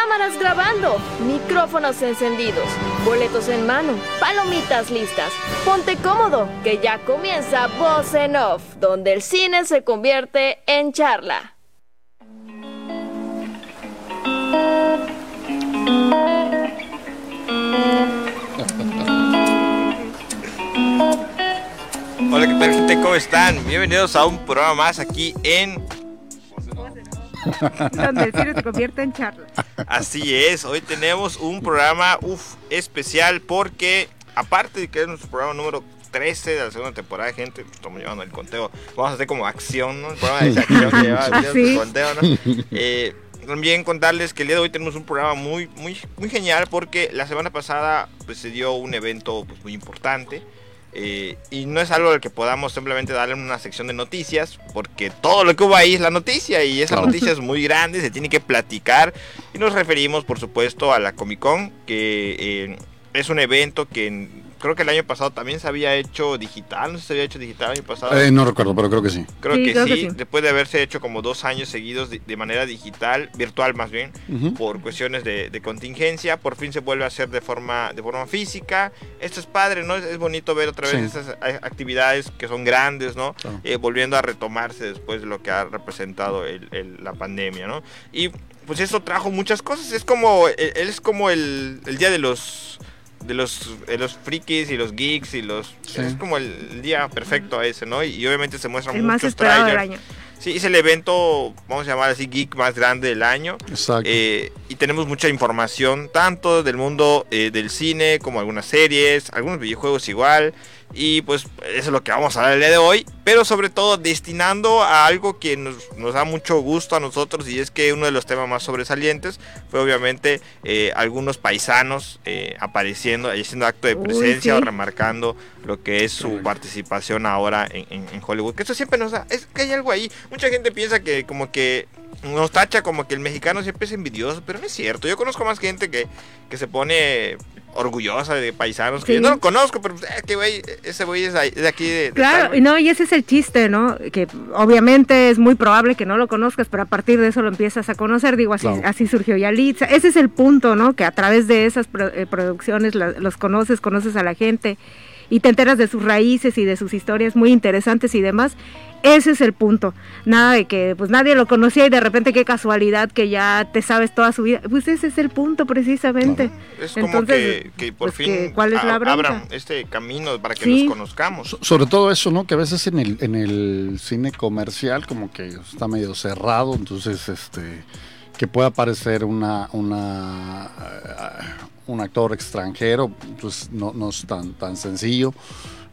Cámaras grabando, micrófonos encendidos, boletos en mano, palomitas listas. Ponte cómodo, que ya comienza Voz en Off, donde el cine se convierte en charla. Hola, ¿qué tal gente? ¿Cómo están? Bienvenidos a un programa más aquí en... Donde el cine se convierte en charla. Así es, hoy tenemos un programa uf, especial porque aparte de que es nuestro programa número 13 de la segunda temporada, gente, estamos llevando el conteo, vamos a hacer como acción, ¿no? El programa de acción que lleva el Sí. conteo, ¿no? Eh, también contarles que el día de hoy tenemos un programa muy, muy, muy genial porque la semana pasada pues, se dio un evento pues, muy importante. Eh, y no es algo al que podamos simplemente darle una sección de noticias, porque todo lo que hubo ahí es la noticia y esa Claro. noticia es muy grande, se tiene que platicar. Y nos referimos, por supuesto, a la Comic Con, que eh, es un evento que en- creo que el año pasado también se había hecho digital, no sé si se había hecho digital el año pasado. Eh, no recuerdo, pero creo que sí. Creo, Sí, que, creo sí, que sí. después de haberse hecho como dos años seguidos de, de manera digital, virtual más bien, por cuestiones de, de contingencia, por fin se vuelve a hacer de forma, de forma física. Esto es padre, ¿no? Es, es bonito ver otra vez Sí. esas a- actividades que son grandes, ¿no? Claro. Eh, volviendo a retomarse después de lo que ha representado el- el- la pandemia, ¿no? Y pues eso trajo muchas cosas. Es como, eh, es como el, el día de los... De los, de los frikis y los geeks y los... Sí. Es como el día perfecto a ese, ¿no? Y, y obviamente se muestran El más muchos esperado del trailers. año. Sí, es el evento, vamos a llamar así, geek más grande del año. Exacto. Eh, y tenemos mucha información, tanto del mundo eh, del cine como algunas series, algunos videojuegos igual. Y pues eso es lo que vamos a hablar el día de hoy. Pero sobre todo destinando a algo que nos, nos da mucho gusto a nosotros. Y es que uno de los temas más sobresalientes fue obviamente eh, algunos paisanos eh, apareciendo, y haciendo acto de Uy, presencia sí. o remarcando lo que es su participación ahora en, en- en Hollywood. Que eso siempre nos da, es que hay algo ahí. Mucha gente piensa que como que nos tacha como que el mexicano siempre es envidioso, pero no es cierto. Yo conozco más gente que, que se pone orgullosa de paisanos, que yo no lo conozco, pero pues, eh, que güey, ese güey es, de aquí de... Claro, y no, y ese es el chiste, ¿no? Que obviamente es muy probable que no lo conozcas, pero a partir de eso lo empiezas a conocer. Digo, así, Claro. así surgió Yalitza. Ese es el punto, ¿no? Que a través de esas pro- eh, producciones la- los conoces, conoces a la gente y te enteras de sus raíces y de sus historias muy interesantes y demás. Ese es el punto. Nada de que pues nadie lo conocía y de repente qué casualidad que ya te sabes toda su vida. Pues ese es el punto precisamente. Es como Entonces, que, que por pues, fin que, ¿cuál es la a- abran este camino para que Sí. los conozcamos. So- sobre todo eso, ¿no? Que a veces en el, en el cine comercial como que está medio cerrado, entonces este que pueda aparecer una, una eh, un actor extranjero, pues no, no es tan, tan sencillo,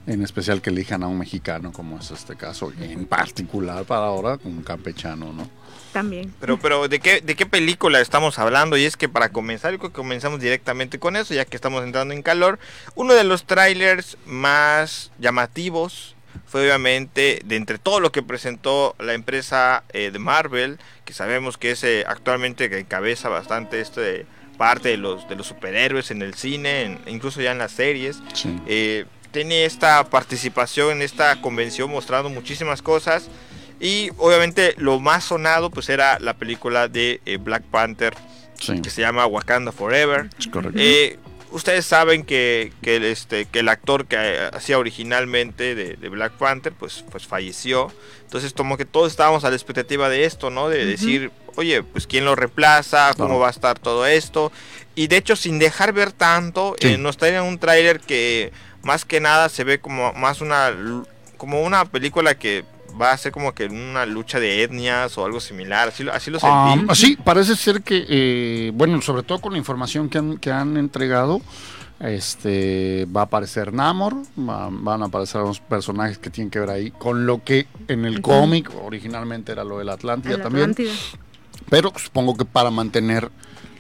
en especial que elijan a un mexicano como es este caso, y en particular para ahora un campechano, ¿no? También. Pero, pero ¿de qué, ¿de qué película estamos hablando? Y es que para comenzar, yo creo que comenzamos directamente con eso, ya que estamos entrando en calor. Uno de los trailers más llamativos fue obviamente de entre todo lo que presentó la empresa eh, de Marvel, que sabemos que es eh, actualmente que encabeza bastante este parte de los, de los superhéroes en el cine, en- incluso ya en las series. Sí. Eh, tiene esta participación en esta convención mostrando muchísimas cosas y obviamente lo más sonado pues era la película de eh, Black Panther Sí, que se llama Wakanda Forever. es correcto. Eh, ustedes saben que, que el, este, que el actor que eh, hacía originalmente de, de Black Panther pues, pues falleció. Entonces como que todos estábamos a la expectativa de esto, ¿no? De Ujú. decir, oye, pues quién lo reemplaza, cómo Claro. va a estar todo esto. Y de hecho sin dejar ver tanto, Sí. eh, nos traen un tráiler que más que nada se ve como más una como una película que va a ser como que una lucha de etnias o algo similar, así, lo- así lo sentí. Ah, sí, parece ser que, eh, bueno, sobre todo con la información que han, que han entregado, este va a aparecer Namor, va- van a aparecer unos personajes que tienen que ver ahí con lo que en el cómic originalmente era lo de la Atlántida también, Atlántida. pero supongo que para mantener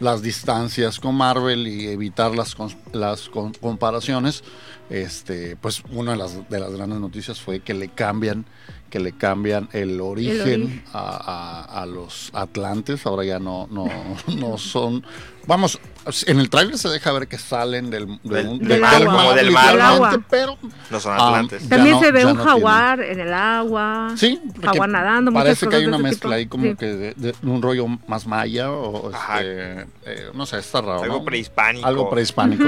las distancias con Marvel y evitar las, las comparaciones, este, pues una de las, de las grandes noticias fue que le cambian que le cambian el origen, origen. A, a- a los atlantes, ahora ya no, no, no son, vamos, en el tráiler se deja ver que salen del, Del- del agua. como del mar, ¿no? literalmente, pero No son Ah, atlantes. También no- se ve un no jaguar en el agua. Sí, Jaguar nadando, parece que hay una mezcla tipo. ahí como Sí. que de, de un rollo más maya o Ajá. este, eh, no sé, está raro. Algo ¿no? prehispánico. Algo prehispánico,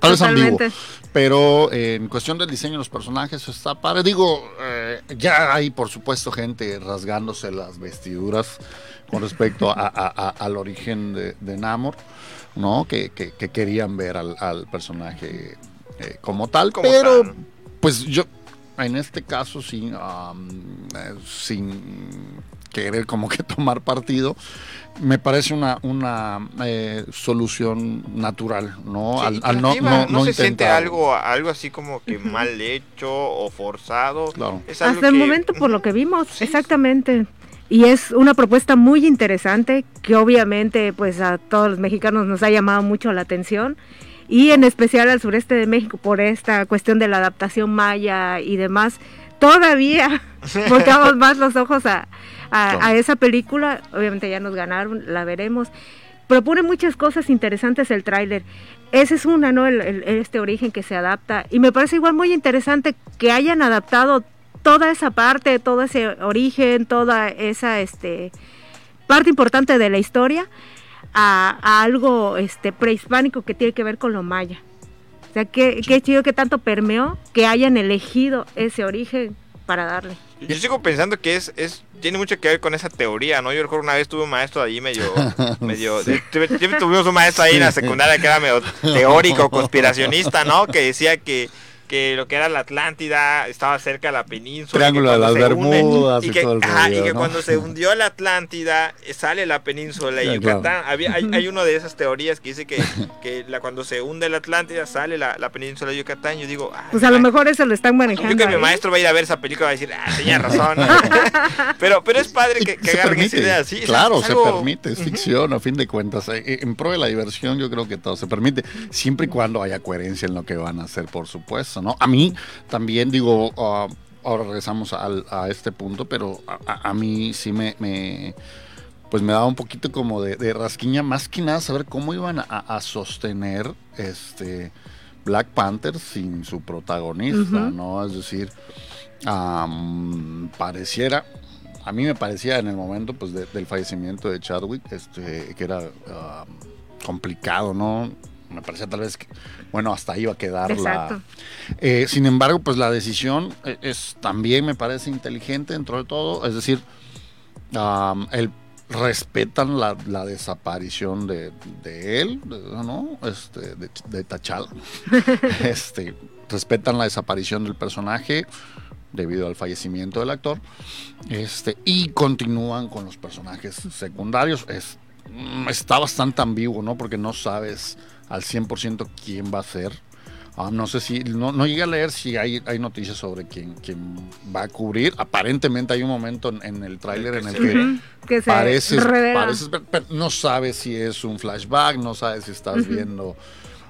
Tal vez ambiguo. Pero eh, en cuestión del diseño de los personajes está padre. Digo, eh, ya hay por supuesto gente rasgándose las vestiduras con respecto a- a- a- al origen de, de Namor, ¿no? Que, que- que querían ver al, al personaje eh, como tal. Como pero, tal. pues yo, en este caso, sí, um, eh, sin querer como que tomar partido, me parece una, una eh, solución natural, ¿no? Sí, al, al no, creativa, no, no se siente intentar- algo, algo así como que mal hecho o forzado. Claro. Es algo Hasta el que- momento, por lo que vimos, exactamente. Y es una propuesta muy interesante que obviamente pues a todos los mexicanos nos ha llamado mucho la atención y en especial al sureste de México por esta cuestión de la adaptación maya y demás. Todavía volteamos más los ojos a, a- Claro. a esa película. Obviamente ya nos ganaron, la veremos. Propone muchas cosas interesantes el tráiler. Esa es una, ¿no? El- el- este origen que se adapta. Y me parece igual muy interesante que hayan adaptado toda esa parte, todo ese origen, toda esa este, parte importante de la historia a, a algo este, prehispánico que tiene que ver con lo maya. O sea, qué, qué chido que tanto permeó que hayan elegido ese origen para darle. Yo sigo pensando que es, es tiene mucho que ver con esa teoría, ¿no? Yo recuerdo una vez tuve un maestro ahí medio, medio, de- tuve- tuvimos un maestro ahí en la secundaria que era medio teórico, conspiracionista, ¿no? Que decía que, que lo que era la Atlántida estaba cerca de la península. y que Triángulo de cuando las se hunde- Bermudas y y que, todo el ajá, y rollo, que ¿no? cuando se hundió la Atlántida sale la península de Yucatán. claro. Había, hay, hay una de esas teorías que dice que, que la, cuando se hunde la Atlántida sale la, la península de Yucatán. Yo digo, Pues a lo mejor eso lo están manejando. yo creo que mi maestro va a ir a ver esa película y va a decir, ah, tenía razón. pero, pero es padre que, que se agarren permite, esa idea. Sí, es- claro, es se permite, es ficción a fin de cuentas. Eh, eh, En pro de la diversión yo creo que todo se permite, siempre y cuando haya coherencia en lo que van a hacer, por supuesto, ¿no? A mí también digo, ah, ahora regresamos al- a este punto, pero a, a- a mí sí me, me- pues me daba un poquito como de, de rasquiña, más que nada saber cómo iban a, a sostener este Black Panther sin su protagonista. ¿no? Es decir, pareciera, a mí me parecía en el momento pues de- del fallecimiento de Chadwick, este, que era am, complicado, ¿no? Me parecía tal vez que, bueno, hasta ahí iba a quedar Exacto. la... Eh, sin embargo, pues la decisión eh, es también me parece inteligente dentro de todo, es decir, el respetan la, la desaparición de, de él, ¿no? Este, de, de T'Challa. este, respetan la desaparición del personaje debido al fallecimiento del actor. Este, y continúan con los personajes secundarios. Es, mm, está bastante ambiguo, ¿no? Porque no sabes al 100% quién va a ser. Ah, no sé si, no, no llegué a leer si hay, hay noticias sobre quién, quién va a cubrir. Aparentemente hay un momento en, en el tráiler en el que ve. Ujú, que pareces, pareces ver- pero no sabes si es un flashback, no sabes si estás Ujú. viendo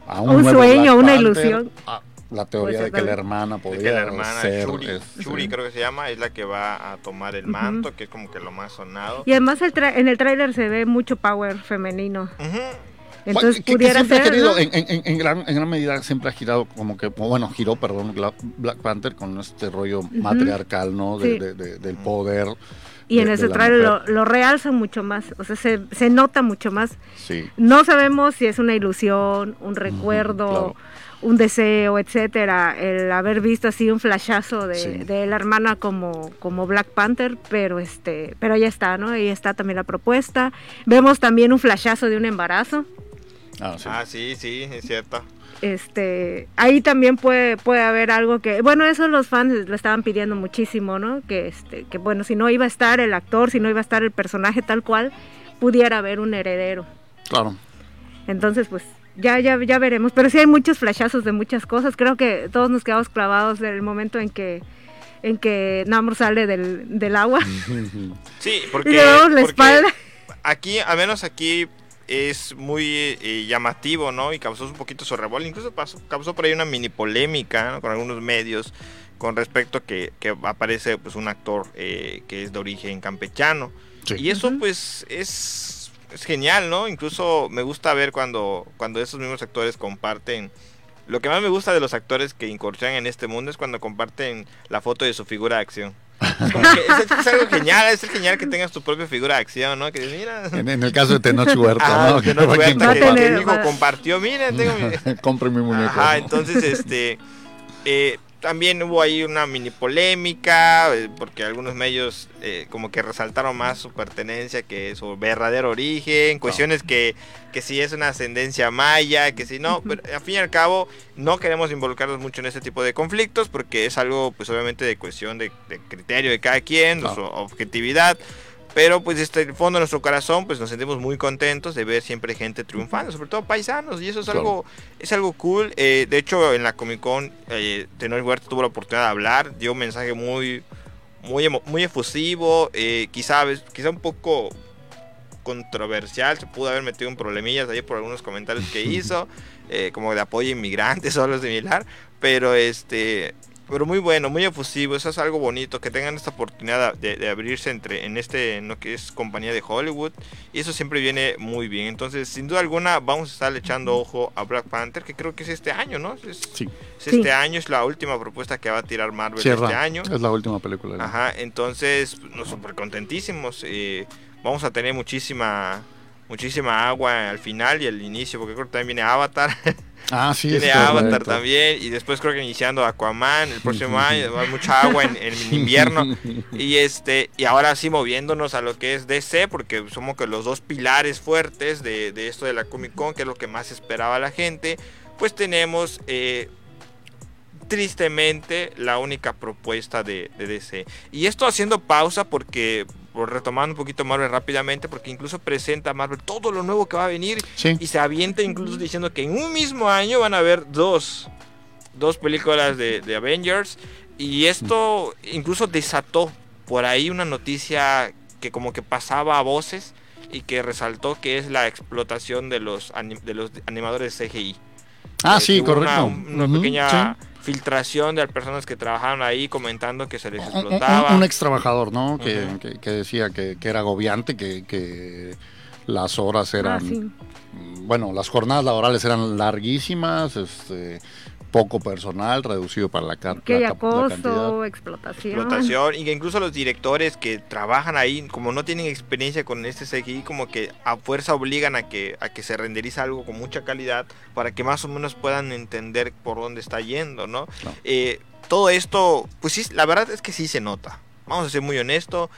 a un, Un nuevo sueño, Black una Panther. ilusión. Ah, la teoría Puede de que la hermana podría que la hermana ser Shuri, es- Shuri creo que se llama, es la que va a tomar el manto, que es como que lo más sonado. Y además el tra- en el tráiler se ve mucho power femenino. Ujú. Entonces que pudiera ser, querido, ¿no? en, en- en gran, en gran medida siempre ha girado como que, bueno, giró, perdón, Black Panther con este rollo matriarcal, ¿no? De- Sí. de- de- del poder. Y en ese tráiler lo, lo realzan mucho más, o sea, se, se nota mucho más. Sí. No sabemos si es una ilusión, un recuerdo, claro. un deseo, etcétera, el haber visto así un flashazo de, Sí. de la hermana como, como Black Panther, pero este, pero ya está, ¿no? Ahí está también la propuesta. Vemos también un flashazo de un embarazo. Ah, sí. Ah, sí, sí, es cierto. Este, ahí también puede, puede haber algo que, bueno, eso los fans lo estaban pidiendo muchísimo, ¿no? Que este, que bueno, si no iba a estar el actor, si no iba a estar el personaje tal cual, pudiera haber un heredero. Claro. Entonces, pues ya, ya, ya veremos. Pero sí hay muchos flashazos de muchas cosas. Creo que todos nos quedamos clavados del momento en que en que Namor sale del, del agua Sí, y porque, le vemos la porque espalda. aquí, al menos aquí es muy eh, llamativo, ¿no? Y causó un poquito su revuelo. Incluso pasó, causó por ahí una mini polémica ¿no? con algunos medios con respecto a que, que aparece pues un actor eh, que es de origen campechano. Sí. Y eso pues es, es genial, ¿no? Incluso me gusta ver cuando, cuando esos mismos actores comparten... Lo que más me gusta de los actores que incursionan en este mundo es cuando comparten la foto de su figura de acción. Es, es algo genial, es genial que tengas tu propia figura de acción, ¿no? Que mira. En, en el caso de Tenoch Huerta, Ah, ¿no? que compartió. que miren, tengo mi... Compre mi muñeco. Entonces este eh, también hubo ahí una mini polémica eh, porque algunos medios eh, como que resaltaron más su pertenencia que su verdadero origen, cuestiones que, que si es una ascendencia maya, que si no, pero al fin y al cabo no queremos involucrarnos mucho en este tipo de conflictos porque es algo pues obviamente de cuestión de, de criterio de cada quien, de su objetividad. Pero pues desde el fondo de nuestro corazón pues nos sentimos muy contentos de ver siempre gente triunfando, sobre todo paisanos y eso es Claro. algo es algo cool. Eh, de hecho en la Comic Con eh, Tenoch Huerta tuvo la oportunidad de hablar, dio un mensaje muy muy muy efusivo, eh, quizá quizá un poco controversial, se pudo haber metido en problemillas ahí por algunos comentarios que hizo, eh, como de apoyo a inmigrantes o algo similar, pero este pero muy bueno, muy efusivo, eso es algo bonito, que tengan esta oportunidad de, de abrirse entre en este, en lo que es compañía de Hollywood, y eso siempre viene muy bien. Entonces, sin duda alguna, vamos a estar echando ojo a Black Panther, que creo que es este año, ¿no? Es, Sí, es Sí. este año, es la última propuesta que va a tirar Marvel cierra. este año. Es la última película. Ajá, entonces, nos súper contentísimos. eh, vamos a tener muchísima muchísima agua al final y al inicio, porque creo que también viene Avatar. Ah, sí. Tiene es Avatar también. Y después creo que iniciando Aquaman el próximo año. Va mucha agua en, en invierno. Y este y ahora sí moviéndonos a lo que es DC, porque somos que los dos pilares fuertes de, de esto de la Comic Con, que es lo que más esperaba la gente. Pues tenemos eh, tristemente la única propuesta de, de DC. Y esto haciendo pausa porque, por retomando un poquito Marvel rápidamente, porque incluso presenta a Marvel todo lo nuevo que va a venir Sí. y se avienta incluso diciendo que en un mismo año van a haber dos, dos películas de, de Avengers. Y esto incluso desató por ahí una noticia que como que pasaba a voces y que resaltó que es la explotación de los, de los animadores CGI. Ah, Eh, sí, correcto. Una, pequeña sí. Filtración de las personas que trabajaban ahí comentando que se les Un- un, explotaba. un ex trabajador, ¿no? Que, que- que decía que, que era agobiante, que, que las horas eran. Ah, sí. mm, Bueno, las jornadas laborales eran larguísimas, este, poco personal, reducido para la, ca- Que la cantidad. acoso, explotación. explotación y que incluso los directores que trabajan ahí como no tienen experiencia con este CGI como que a fuerza obligan a que a que se renderiza algo con mucha calidad para que más o menos puedan entender por dónde está yendo no. Eh, todo esto pues sí la verdad es que sí se nota vamos a ser muy honesto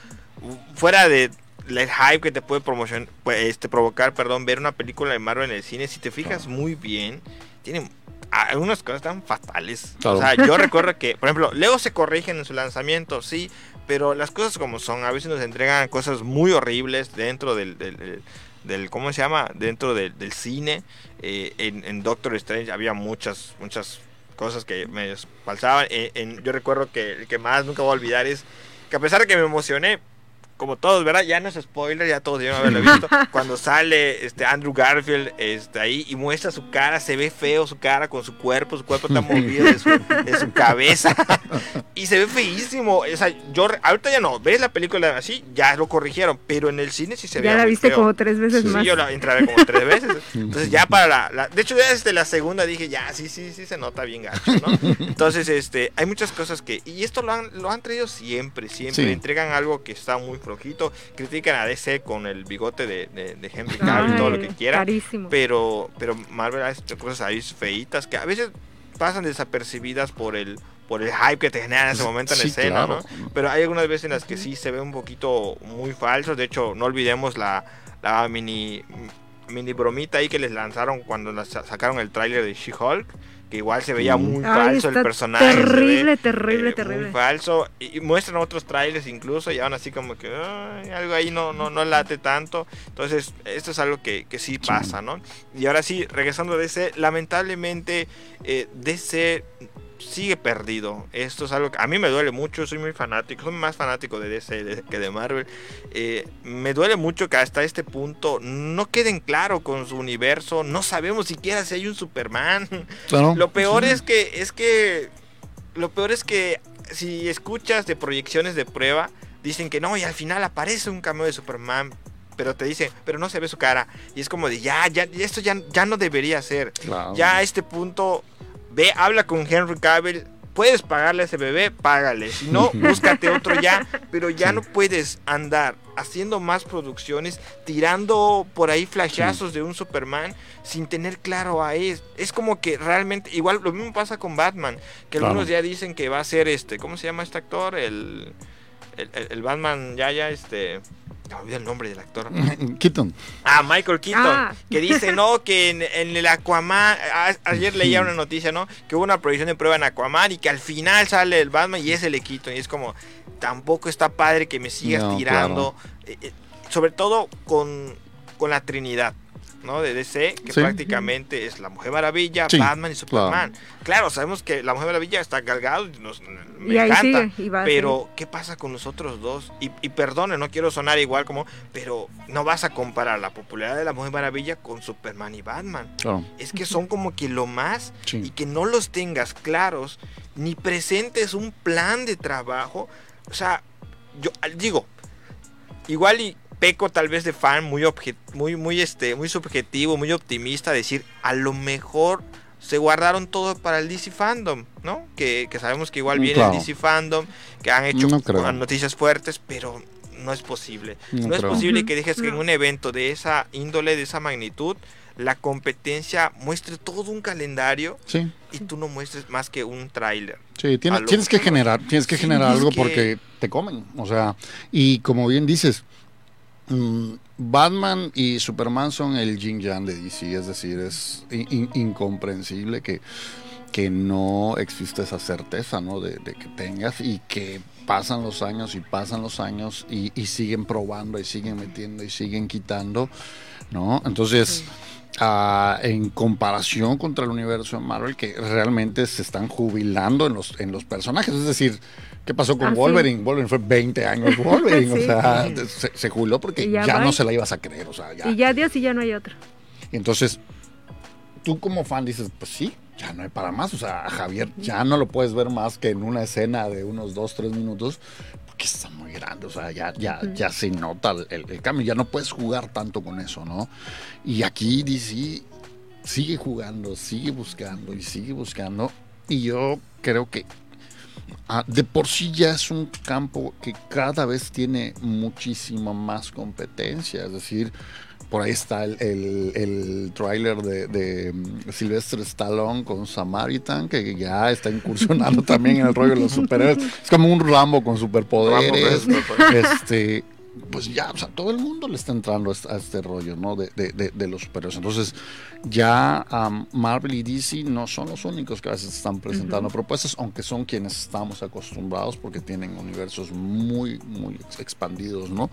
fuera de el hype que te puede promocionar este provocar perdón ver una película de Marvel en el cine si te fijas muy bien tiene algunas cosas tan fatales. Claro. O sea, yo recuerdo que, por ejemplo, luego se corrigen en su lanzamiento, sí, pero las cosas como son, a veces nos entregan cosas muy horribles dentro del, del, del- del- ¿cómo se llama? Dentro del, del cine. Eh, en, en Doctor Strange había muchas, muchas cosas que me falsaban. En- en- yo recuerdo que el que más nunca voy a olvidar es que a pesar de que me emocioné, como todos, ¿verdad? Ya no es spoiler, ya todos debieron haberlo visto. Cuando sale este Andrew Garfield este, ahí y muestra su cara, se ve feo su cara con su cuerpo, su cuerpo está movido de su, de su cabeza. y se ve feísimo. O sea, yo ahorita ya no, ves la película así, ya lo corrigieron, pero en el cine sí se ve. ya la viste como tres veces Sí, más. yo la entré como tres veces. Entonces ya para la, la- de hecho ya desde la segunda dije, ya, sí, sí, sí se nota bien gacho, ¿no? Entonces, este, hay muchas cosas que, y esto lo han, lo han traído siempre, siempre, Sí. entregan algo que está muy flojito, critican a DC con el bigote de, de, de Henry Cavill, todo lo que quieran, Carísimo. pero, pero Marvel ha hecho cosas ahí feitas que a veces pasan desapercibidas por el, por el hype que te genera en ese momento en Sí, escena, claro. ¿no? Pero hay algunas veces en las que sí se ve un poquito muy falso. De hecho, no olvidemos la, la mini, mini bromita ahí que les lanzaron cuando sacaron el tráiler de She-Hulk. Que igual se veía muy Ay, falso el personaje. ve, Terrible, terrible, eh, terrible. Muy falso. Y, y muestran otros trailers incluso y aún así como que algo ahí no, no, no late tanto. Entonces, esto es algo que, que sí pasa, ¿no? Y ahora sí, regresando a DC, lamentablemente eh, DC sigue perdido. Esto es algo que a mí me duele mucho, soy muy fanático, soy más fanático de DC que de Marvel. Eh, me duele mucho que hasta este punto no queden claro con su universo, no sabemos siquiera si hay un Superman. Claro. Lo peor Sí. es que es que lo peor es que si escuchas de proyecciones de prueba dicen que no y al final aparece un cameo de Superman, pero te dicen, pero no se ve su cara y es como de ya ya esto ya ya no debería ser. Ya a este punto ve habla con Henry Cavill puedes pagarle a ese bebé, págale. Si no, búscate otro ya. Pero ya no puedes andar haciendo más producciones, tirando por ahí flashazos de un Superman sin tener claro a es. Es como que realmente, igual lo mismo pasa con Batman, que algunos ya dicen que va a ser este, ¿cómo se llama este actor? El, el, el Batman ya, ya, este... Me olvidé el nombre del actor. Keaton. Ah, Michael Keaton. Ah. Que dice, ¿no? Que en, en el Aquaman. a- ayer leía una noticia, ¿no? Que hubo una prohibición de prueba en Aquaman y que al final sale el Batman y es el Keaton. Y es como, tampoco está padre que me sigas No, tirando. eh, eh, sobre todo con, con la Trinidad. ¿No? De DC, que Sí. prácticamente es la Mujer Maravilla, Sí, Batman y Superman. Claro. sabemos que la Mujer Maravilla está cargado, y nos, me Y encanta, sigue, y pero ¿qué pasa con los otros dos? Y, y perdone, no quiero sonar igual como, pero no vas a comparar la popularidad de la Mujer Maravilla con Superman y Batman. Claro. Es que son como que lo más Sí. y que no los tengas claros ni presentes un plan de trabajo. O sea, yo digo, igual y peco tal vez de fan muy obje- muy muy este muy subjetivo, muy optimista decir, a lo mejor se guardaron todo para el DC Fandom, ¿no? Que, que sabemos que igual Mm, viene claro. el DC Fandom, que han hecho No creo. noticias fuertes, pero no es posible. No No, es posible que dejes que en un evento de esa índole, de esa magnitud, la competencia muestre todo un calendario Sí, y tú no muestres más que un tráiler. sí, tienes, tienes que generar, tienes que Sí, generar algo que- porque te comen, o sea, y como bien dices, mm, Batman y Superman son el yin yang de DC, es decir, es in- in- incomprensible que, que no existe esa certeza, ¿no? De, de que tengas y que pasan los años y pasan los años y, y siguen probando y siguen metiendo y siguen quitando, ¿no? Entonces, ah, en comparación contra el universo de Marvel, que realmente se están jubilando en los, en los personajes, es decir, ¿qué pasó con Ah. Wolverine? Wolverine fue 20 años Wolverine, Sí. o sea, se, se jubiló porque ya, ya no se la ibas a creer, o sea, ya. Y ya Dios y ya no hay otro. Entonces, tú como fan dices, pues sí, ya no hay para más. O sea, a Javier ya no lo puedes ver más que en una escena de unos dos, tres minutos, porque está muy grande. O sea, ya, ya, ya se nota el cambio. Ya no puedes jugar tanto con eso, ¿no? Y aquí DC sigue jugando, sigue buscando y sigue buscando. Y yo creo que ah, de por sí ya es un campo que cada vez tiene muchísima más competencia. Es decir, por ahí está el, el, el tráiler de, de mm, Sylvester Stallone con Samaritan, que ya está incursionando también en el rollo de los superhéroes. Es como un Rambo con superpoderes. Rambo con superpoderes. este, pues ya, o sea, todo el mundo le está entrando a este, este rollo, ¿no? De, de, de- de los superhéroes. Entonces, ya Marvel y DC no son los únicos que a veces están presentando propuestas, aunque son quienes estamos acostumbrados porque tienen universos muy, muy ex- expandidos, ¿no?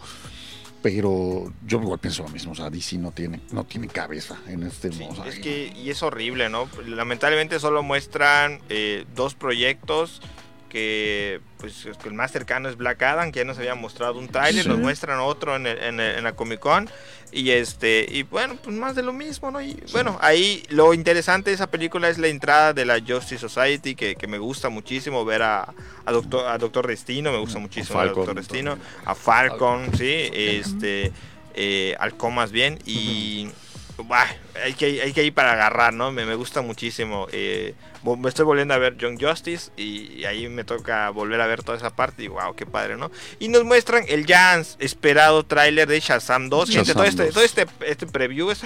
Pero yo igual pienso lo mismo, o sea, DC no tiene, no tiene cabeza en este Sí, o sea, es que, y es horrible, ¿no? Lamentablemente solo muestran eh, dos proyectos que, pues, el más cercano es Black Adam, que ya nos había mostrado un tráiler, Sí. nos muestran otro en, el- en el- en la Comic Con, y este, y bueno, pues más de lo mismo, ¿no? Y bueno, ahí lo interesante de esa película es la entrada de la Justice Society, que, que me gusta muchísimo ver a, a Doctor, a Doctor Destino, me gusta muchísimo ver a Falcon Doctor Destino, a Falcon, sí, este, eh, Halcón más bien, y... Bah, hay, que, hay que ir para agarrar, ¿no? Me, me gusta muchísimo. Eh, me estoy volviendo a ver Young Justice y, y ahí me toca volver a ver toda esa parte y wow, qué padre, ¿no? Y nos muestran el ya esperado tráiler de Shazam 2. Gente, Shazam todo este, 2. todo este, este preview es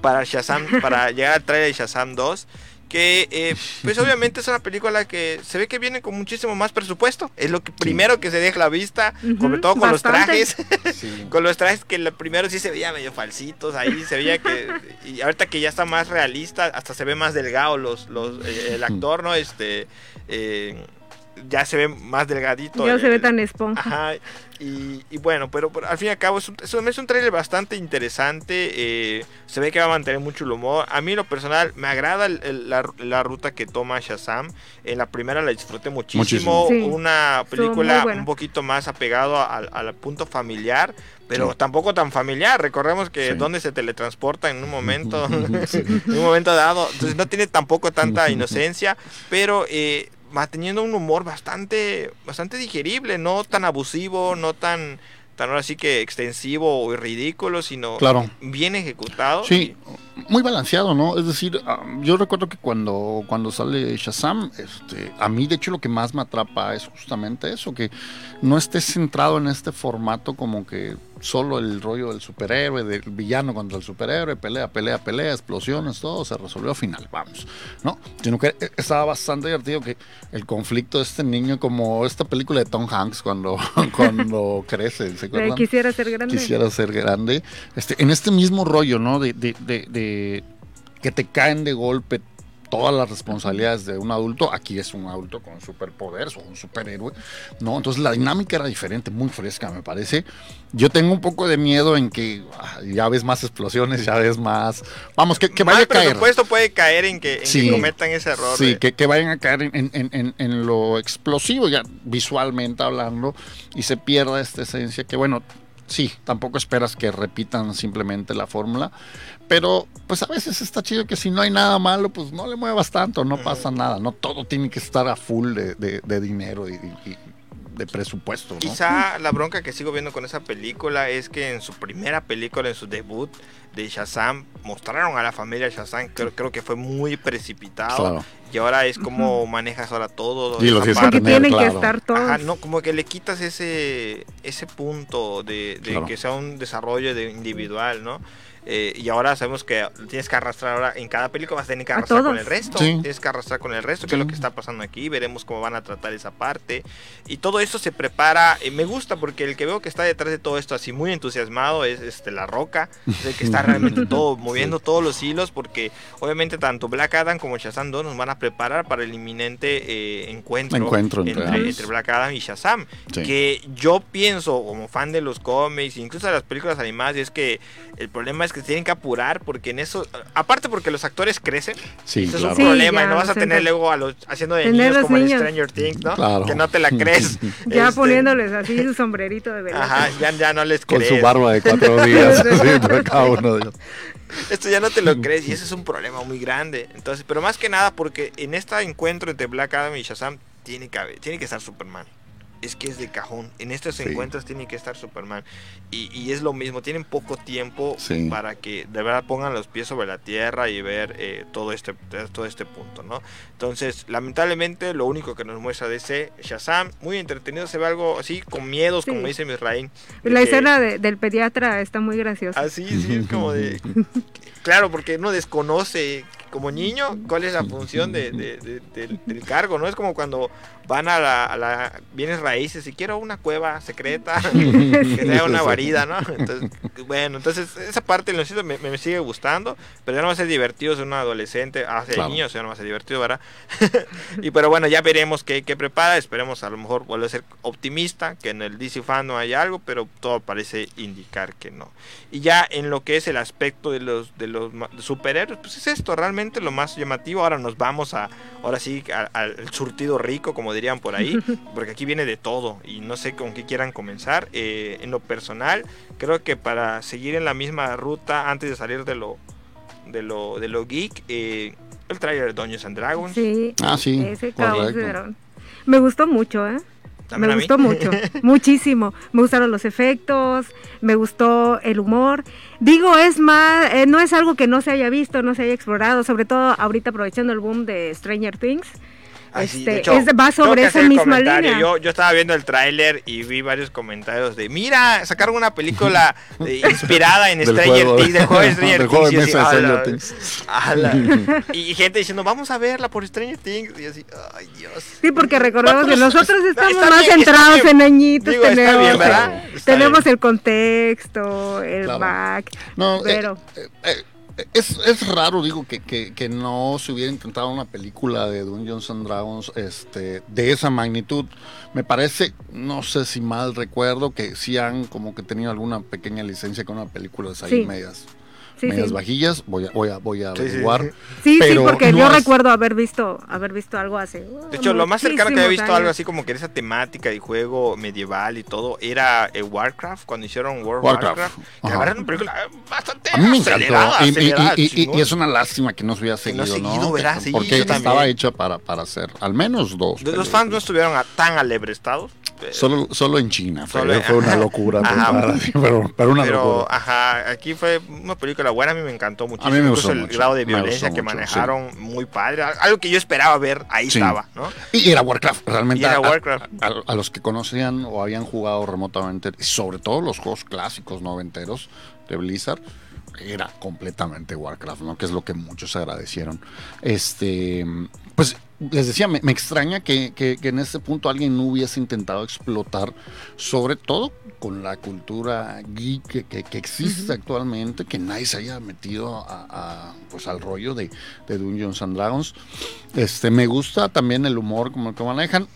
para Shazam, para llegar al tráiler de Shazam 2. Que eh, pues obviamente es una película que se ve que viene con muchísimo más presupuesto. Es lo que primero que se deja a la vista, sobre todo con bastante. los trajes. sí. Con los trajes que lo primero sí se veía medio falsitos, ahí se veía que... Y ahorita que ya está más realista, hasta se ve más delgado los, los, eh, el actor, ¿no? Este... eh, ya se ve más delgadito. Ya no se ve tan esponja. Ajá, y, y bueno, pero, pero al fin y al cabo es un, es un, es un trailer bastante interesante. eh, se ve que va a mantener mucho el humor. A mí, en lo personal, me agrada el- el- la, la ruta que toma Shazam. En la primera la disfruté muchísimo. Muchísimo. Sí, Una película un poquito más apegado al, al punto familiar. Pero Sí. tampoco tan familiar. Recordemos que Sí. donde se teletransporta en un momento, Sí. en un momento dado. Entonces no tiene tampoco tanta inocencia, pero eh, manteniendo un humor bastante, bastante digerible, no tan abusivo, no tan, tan ahora sí que extensivo o ridículo, sino Claro. bien ejecutado. Sí, muy balanceado, ¿no? Es decir, ah, yo recuerdo que cuando, cuando sale Shazam, este, a mí de hecho lo que más me atrapa es justamente eso, que no esté centrado en este formato como que solo el rollo del superhéroe, del villano contra el superhéroe, pelea, pelea, pelea, explosiones, todo se resolvió al final, vamos, ¿no? Sino que eh, estaba bastante divertido que el conflicto de este niño, como esta película de Tom Hanks cuando, cuando crece, ¿se acuerdan? Quisiera ser grande. Quisiera ser grande. Este, en este mismo rollo, ¿no? De, de, de, de que te caen de golpe todas las responsabilidades de un adulto, aquí es un adulto con superpoderes o un superhéroe, ¿no? Entonces la dinámica era diferente, muy fresca, me parece. Yo tengo un poco de miedo en que ah, ya ves más explosiones, ya ves más. Vamos, que, que vaya a caer. presupuesto puede caer en que, en que cometan ese error. Sí, que, que, vayan a caer en, en, en, lo explosivo, ya visualmente hablando, y se pierda esta esencia que, bueno, sí, tampoco esperas que repitan simplemente la fórmula, pero pues a veces está chido que si no hay nada malo, pues no le muevas tanto, no pasa nada, no todo tiene que estar a full de, de, dinero y, y, de presupuesto. ¿no? Quizá la bronca que sigo viendo con esa película es que en su primera película, en su debut de Shazam, mostraron a la familia Shazam, creo, creo que fue muy precipitado. Y ahora es como manejas ahora todo. Y los Porque tienen que estar todos. Ajá, no, como que le quitas ese, ese punto de, de que sea un desarrollo de individual, ¿no? Eh, y ahora sabemos que tienes que arrastrar ahora en cada película vas a tener que arrastrar con el resto. Tienes que arrastrar con el resto que es lo que está pasando aquí veremos cómo van a tratar esa parte. Y todo esto se prepara me gusta porque el que veo que está detrás de todo esto así muy entusiasmado es este la roca el que está realmente todo moviendo todos los hilos porque obviamente tanto Black Adam como Shazam 2 nos van a preparar para el inminente eh, encuentro, encuentro entre, entre, Black Adam y Shazam que yo pienso como fan de los cómics incluso de las películas animadas es que el problema es que tienen que apurar porque en eso, aparte porque los actores crecen, sí, eso es un problema y no vas a tener luego a los haciendo de niños como en Stranger Things, ¿no? Que no te la crees. ya este, poniéndoles así su sombrerito de verano. Ajá, ya, ya no les crees. Con su barba de cuatro días, cada uno de ellos. Esto ya no te lo crees y ese es un problema muy grande. Entonces, pero más que nada porque en este encuentro entre Black Adam y Shazam tiene que, tiene que estar Superman es que es de cajón. En estos encuentros tiene que estar Superman. Y, es lo mismo, tienen poco tiempo para que de verdad pongan los pies sobre la tierra y ver eh, todo, este, todo este punto, ¿no? Entonces, lamentablemente, lo único que nos muestra de ese Shazam, muy entretenido, se ve algo así, con miedos, como dice Misraín. La escena del pediatra está muy graciosa. Así, sí, es como de... claro, porque uno desconoce como niño cuál es la función de, del, cargo, ¿no? Es como cuando van a la, bienes raíces y quiero una cueva secreta que sea una guarida, ¿no? Entonces, bueno, entonces esa parte lo me, me, sigue gustando, pero ya no va a ser divertido ser un adolescente, hace claro. niño, o sea, no va a ser divertido, ¿verdad? y pero bueno, ya veremos qué, qué, prepara, esperemos a lo mejor vuelve a ser optimista, que en el DC Fan no hay algo, pero todo parece indicar que no. Y ya en lo que es el aspecto de los, de los superhéroes, pues es esto, realmente lo más llamativo, ahora nos vamos a, ahora sí, al surtido rico, como dirían por ahí, porque aquí viene de todo y no sé con qué quieran comenzar. Eh, en lo personal, creo que para seguir en la misma ruta antes de salir de lo de lo, de lo geek, eh, el trailer de Dungeons and Dragons. Sí, ah, sí, ese Me gustó mucho, ¿eh? Me gustó mucho, muchísimo. Me gustaron los efectos, me gustó el humor. Digo, es más, eh, no es algo que no se haya visto, no se haya explorado, sobre todo ahorita aprovechando el boom de Stranger Things este, va sobre esa misma línea. Yo, yo estaba viendo el tráiler y vi varios comentarios de, mira, sacaron una película inspirada en Stranger Things, de juego de Stranger Things. Y, gente diciendo, vamos a verla por Stranger Things. Y así, ay Dios. Sí, porque recordemos que nosotros estamos más centrados en añitos. tenemos, tenemos el contexto, el back. No, pero... Eh, eh, es, es, raro, digo, que, que, que, no se hubiera intentado una película de Dungeons and Dragons este, de esa magnitud. Me parece, no sé si mal recuerdo, que sí han como que tenido alguna pequeña licencia con una película de seis medias sí, medias vajillas, voy a, voy a, voy a averiguar. Sí, sí, porque yo recuerdo haber visto, haber visto algo así. de hecho, lo más cercano que había visto algo así como que esa temática de juego medieval y todo era eh, Warcraft, cuando hicieron World Warcraft. Warcraft. Que era una película bastante a mí y, es una lástima que no se hubiera seguido, no, seguido, porque estaba hecha para, para hacer al menos dos. Los fans no estuvieron tan alebrestados. eh, Solo, solo en China fue, Solo- fue una locura Ajá. pero, pero una pero, locura. ajá, aquí fue una película buena, a mí me encantó muchísimo. me Incluso el grado de violencia que mucho, manejaron, muy padre. Algo que yo esperaba ver, ahí Sí. estaba, ¿no? Y era Warcraft, realmente. Y era a- Warcraft. A, a los que conocían o habían jugado remotamente, sobre todo los juegos clásicos noventeros de Blizzard, era completamente Warcraft, ¿no? Que es lo que muchos agradecieron. Este, pues les decía, me, me extraña que, que- que en este punto alguien no hubiese intentado explotar, sobre todo con la cultura geek que, que- que existe actualmente, que nadie se haya metido a, a, pues al rollo de, de Dungeons and Dragons. Este, me gusta también el humor como el que manejan.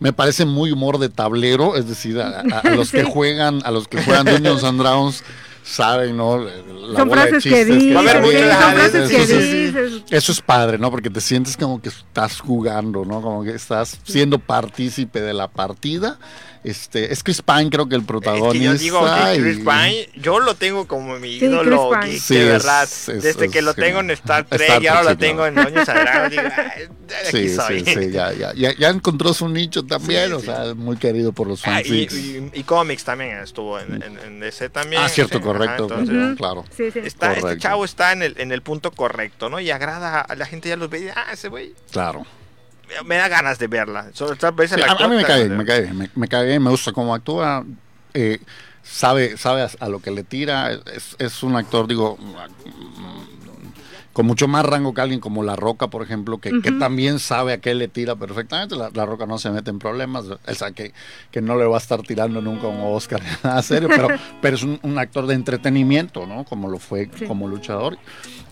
Me parece muy humor de tablero, es decir, a, a- a los que Sí. juegan, a los que juegan Dungeons and Dragons saben, ¿no? La Son bola de frases que dices, frases que sí, sí. dices. Eso es padre, ¿no? Porque te sientes como que estás jugando, ¿no? Como que estás siendo partícipe de la partida. Este, es Chris Pine, creo que el Es protagonista. que yo digo que Chris Pine, yo lo tengo como mi Sí, ídolo Chris Pine. geek, Sí, de es- verdad. es- Desde es que lo tengo en. Star Trek Star y ahora lo tengo en. Doña Sagrado, digo, "Ay, de aquí Sí, soy". sí, sí, ya, ya, ya, ya encontró su nicho también, Sí, o sí. sea, muy querido por los Ah, fans. y, y, y cómics también estuvo en, en, en DC también. ah, cierto, sí, correcto, ajá, entonces, Ujú. claro. Sí, sí. está, este Correcto. chavo está en el, en el punto correcto, ¿no? Y agrada a la gente, ya los ve y, ah, ese güey, Claro. Me da ganas de verla. Sobre todo, ves Sí, el a, mí me cae bien, me cae bien, me, me cae bien, me gusta cómo actúa, eh, sabe, sabe a, a lo que le tira, es, es un actor, digo, con mucho más rango que alguien como La Roca, por ejemplo, que, que también sabe a qué le tira perfectamente. La, La Roca no se mete en problemas, él sabe que, que no le va a estar tirando nunca un Oscar, nada serio, pero, pero es un, un actor de entretenimiento, ¿no? Como lo fue Sí. como luchador.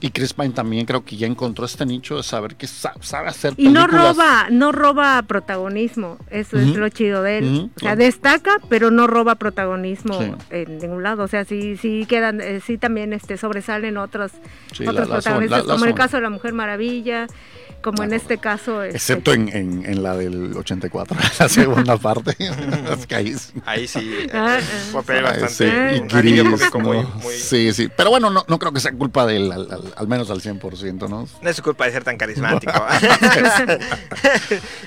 Y Chris Pine también creo que ya encontró este nicho de saber que sa- sabe hacer Y no películas. roba, no roba protagonismo, eso es lo chido de él. Ujú, o sea, destaca, pero no roba protagonismo Sí. en ningún lado. O sea, sí, sí quedan, eh, sí también este sobresalen otros, Sí, otros la- protagonistas, la- la como el caso de la Mujer Maravilla, como en Ah, este caso. este, Excepto en, en, en la del 84, la segunda parte. es que ahí sí. Ahí sí, eh, Ah, un papel Ay, bastante. sí, Ah. muy, ¿no? muy- Sí, sí. Pero bueno, no, no creo que sea culpa de él, al, al- al menos al 100%, ¿no? No es su culpa de ser tan carismático.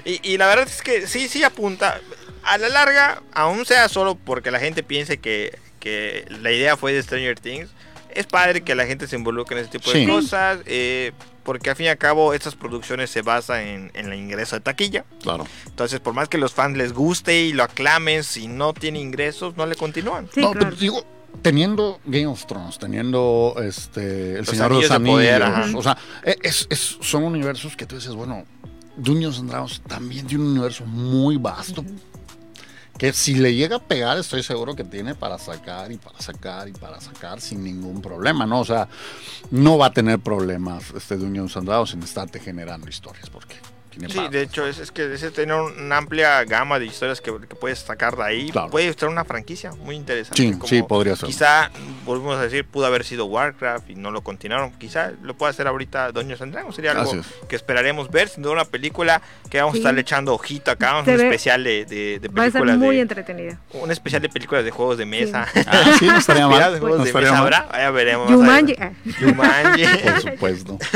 y, y la verdad es que sí, sí apunta. A la larga, aún sea solo porque la gente piense que, que la idea fue de Stranger Things, es padre que la gente se involucre en ese tipo Sí. de cosas. eh, porque al fin y al cabo estas producciones se basan en, en el ingreso de taquilla. Claro. Entonces, por más que los fans les guste y lo aclamen, si no tiene ingresos, no le continúan. Sí, no, claro. pero digo, teniendo Game of Thrones, teniendo este El Los Señor de los Anillos o sea, es, es- son universos que tú dices, bueno, Dungeons and Dragons también tiene un universo muy vasto. Que si le llega a pegar, estoy seguro que tiene para sacar y para sacar y para sacar sin ningún problema, ¿no? O sea, no va a tener problemas este Dungeons and Dragons en estarte generando historias, porque Sí, de hecho, es, es que ese tiene una amplia gama de historias que, que puedes sacar de ahí. Claro. Puede estar una franquicia muy interesante. Sí, como sí, podría ser. Quizá, volvemos a decir, pudo haber sido Warcraft y no lo continuaron. Quizá lo pueda hacer ahorita Dungeons and Dragons. Sería algo Así es. que esperaremos ver. Sin duda, una película que vamos Sí. a estarle echando ojito acá. Un especial de, de, de Va a ser películas. muy de, entretenida. un especial de películas de juegos de mesa. Ah, sí, no estaría mal. De juegos No de mesa, mal. ¿habrá? Ya veremos. ah. Jumanji. Por supuesto.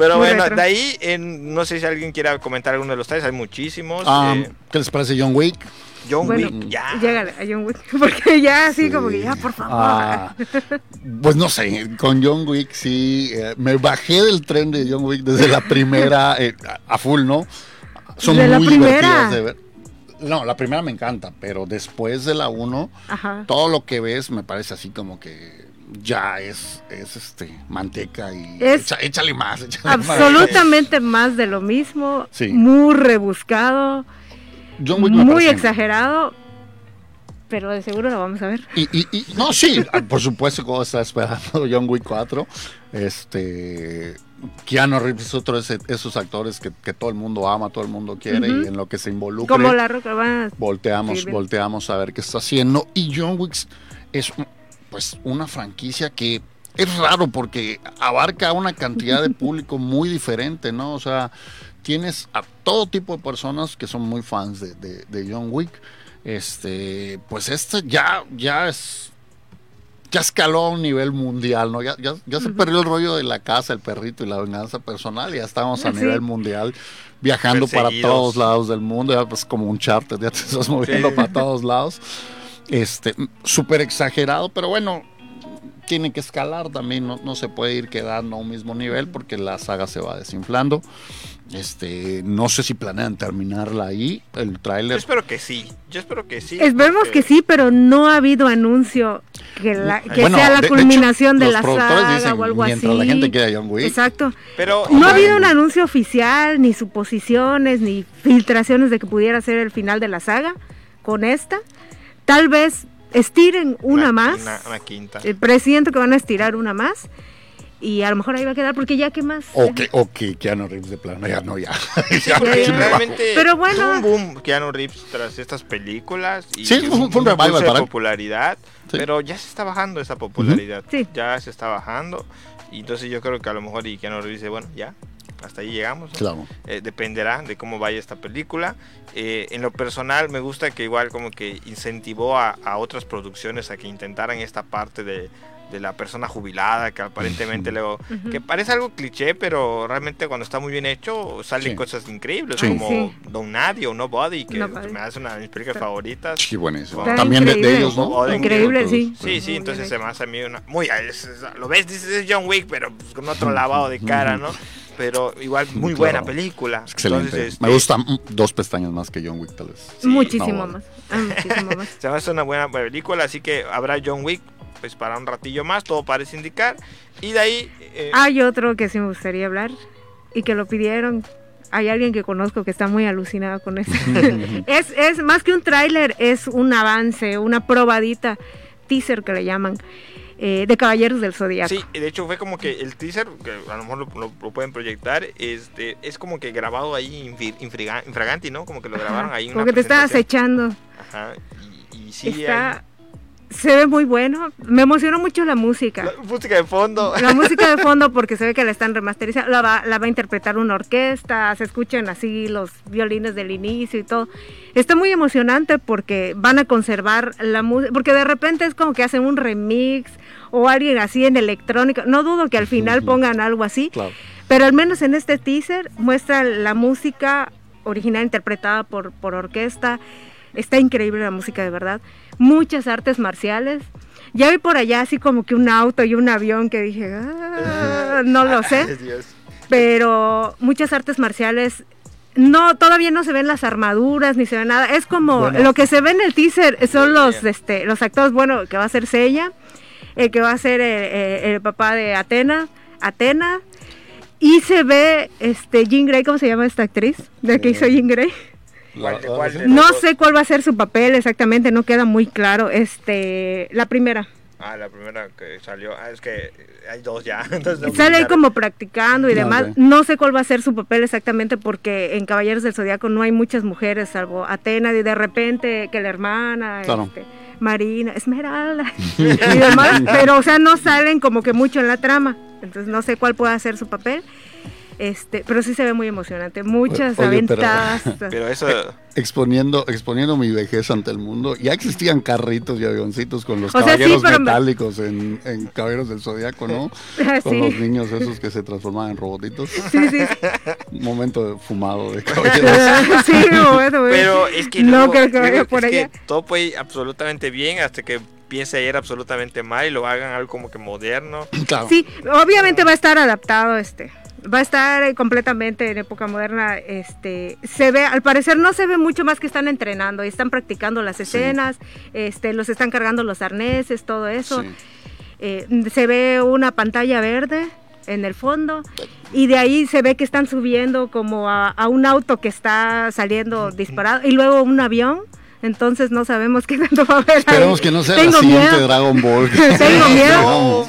Pero Muy bueno, retro. de ahí, en- no sé si alguien quiera comentar alguno de los tres, hay muchísimos. Ah, eh, ¿Qué les parece John Wick? John Bueno, Wick, ya. Llégale a John Wick, porque ya así Sí. como que ya, por favor. Ah, pues no sé, con John Wick sí, eh, me bajé del tren de John Wick desde la primera eh, a full, ¿no? Son ¿De la muy primera? divertidas de ver. No, la primera me encanta, pero después de la 1, Ajá. todo lo que ves me parece así como que ya es, es este manteca y Es echa- échale más, échale. Absolutamente más de lo mismo, Sí. muy rebuscado, muy exagerado, pero de seguro lo vamos a ver. Y, y- y- no, sí, ah, por supuesto como está esperando John Wick 4. Este Keanu Reeves es otro de esos actores que, que todo el mundo ama, todo el mundo quiere y en lo que se involucra Como la roca va. volteamos, Sí, volteamos a ver qué está haciendo. Y John Wick es pues una franquicia que es raro porque abarca una cantidad de público muy diferente, ¿no? O sea, tienes a todo tipo de personas que son muy fans de, de- de John Wick. Este, pues este ya, ya es ya escaló a un nivel mundial, ¿no? Ya, ya, ya se perdió el rollo de la casa, el perrito y la venganza personal, y ya estamos a Sí. nivel mundial, viajando para todos lados del mundo, ya pues como un charter, ya te estás moviendo Sí. para todos lados. Este, súper exagerado, pero bueno, tiene que escalar también, no, no se puede ir quedando a un mismo nivel porque la saga se va desinflando. Este, no sé si planean terminarla ahí, el Yo tráiler. espero que sí. Yo espero que sí. Esperemos porque- que sí, pero no ha habido anuncio que, la- que Bueno, sea la de- de hecho, culminación de, los la saga dicen, o algo mientras así. la gente quiera John Wick. Exacto. Pero No ha habido un anuncio oficial, ni suposiciones, ni filtraciones de que pudiera ser el final de la saga con esta. Tal vez estiren una, más. Una, una quinta. Eh, presiento que van a estirar una más. Y a lo mejor ahí va a quedar, porque ya que más. O que, o que Keanu Reeves de plano, ya no, ya. Sí, Ya, porque ya. realmente Pero bueno. un boom Keanu Reeves tras estas películas y Sí, fue un- un revival para él. popularidad, Sí. pero ya se está bajando esa popularidad, Sí. ya se está bajando y entonces yo creo que a lo mejor y Keanu Reeves dice, bueno, ya, hasta ahí llegamos, ¿no? Claro. Eh, dependerá de cómo vaya esta película. Eh, en lo personal me gusta que igual como que incentivó a, a otras producciones a que intentaran esta parte de, de la persona jubilada, que aparentemente luego, que parece algo cliché, pero realmente cuando está muy bien hecho salen Sí. cosas increíbles, Sí. como Sí. Don Nadie o Nobody, que Nobody. me hace una de mis películas Está- favoritas. Sí, buenísimo. Está También de, de ellos, ¿no? O de Increíble, sí. Sí, sí, entonces se me hace a mí una... Muy, es- es- lo ves, dices, es John Wick, pero pues, con otro lavado de cara, ¿no? Pero igual, muy Claro. buena película. Excelente. Entonces, este, Me gusta mm, dos pestañas más que John Wick, tal vez. Sí, muchísimo no, más. ah, muchísimo más. Se me hace una buena película, así que habrá John Wick pues para un ratillo más, todo parece indicar. Y de ahí... eh, Hay otro que sí me gustaría hablar y que lo pidieron. Hay alguien que conozco que está muy alucinado con eso. es, es más que un tráiler, es un avance, una probadita, teaser que le llaman, eh, de Caballeros del Zodíaco. Sí, de hecho fue como que el teaser, que a lo mejor lo, lo- lo pueden proyectar, este, es como que grabado ahí infraganti, ¿no? Como que lo grabaron ahí. en Como una que te está presentación. acechando. Ajá, y, y sí, está, se ve muy bueno. Me emocionó mucho la música. La música de fondo. La música de fondo porque se ve que la están remasterizando, la va, la va a interpretar una orquesta, se escuchan así los violines del inicio y todo. Está muy emocionante porque van a conservar la música, porque de repente es como que hacen un remix o alguien así en electrónica. No dudo que al final pongan algo así, Claro. pero al menos en este teaser muestra la música original interpretada por, por orquesta. Está increíble la música de verdad. Muchas artes marciales. Ya vi por allá así como que un auto y un avión que dije, "Ah, no lo sé, pero muchas artes marciales. No, todavía no se ven las armaduras ni se ve nada. Es como Bueno. lo que se ve en el teaser son los, este, los actores. Bueno, que va a ser Sella, el que va a ser eh, eh, el papá de Atena, Atena, y se ve este Jean Grey, ¿cómo se llama esta actriz? De que hizo Jean Grey. ¿Cuál de- cuál de- No sé cuál va a ser su papel exactamente, no queda muy claro. Este, la primera. Ah, la primera que salió. Ah, es que hay dos ya. entonces Sale ahí como practicando y Ah, demás. No sé cuál va a ser su papel exactamente porque en Caballeros del Zodiaco no hay muchas mujeres, salvo Atena y de repente que la hermana, Claro. este, Marina, Esmeralda y demás. Pero, o sea, no salen como que mucho en la trama. Entonces no sé cuál pueda ser su papel. Este, pero sí se ve muy emocionante. Muchas Oye, aventadas. Pero eso. Exponiendo, exponiendo mi vejez ante el mundo. Ya existían carritos y avioncitos con los O sea, sí, caballeros me- metálicos en, en Caballeros del Zodiaco, ¿no? Ah, Con los niños esos que se transformaban en robotitos. Sí, sí. Un momento de fumado de caballeros. sí, bueno, bueno. Pero es que no luego- creo que vaya por que allá. todo puede absolutamente bien hasta que a ir absolutamente mal y lo hagan algo como que moderno. Claro. Sí, obviamente va a estar adaptado este. Va a estar eh, completamente en época moderna. Este, se ve, al parecer no se ve mucho más que están entrenando y están practicando las escenas, este, los están cargando los arneses, todo eso. Sí. Eh, se ve una pantalla verde en el fondo y de ahí se ve que están subiendo como a, a un auto que está saliendo disparado y luego un avión. Entonces no sabemos qué tanto va a haber. ahí. Esperemos que no sea Tengo la siguiente miedo. Dragon Ball. Tengo miedo. No.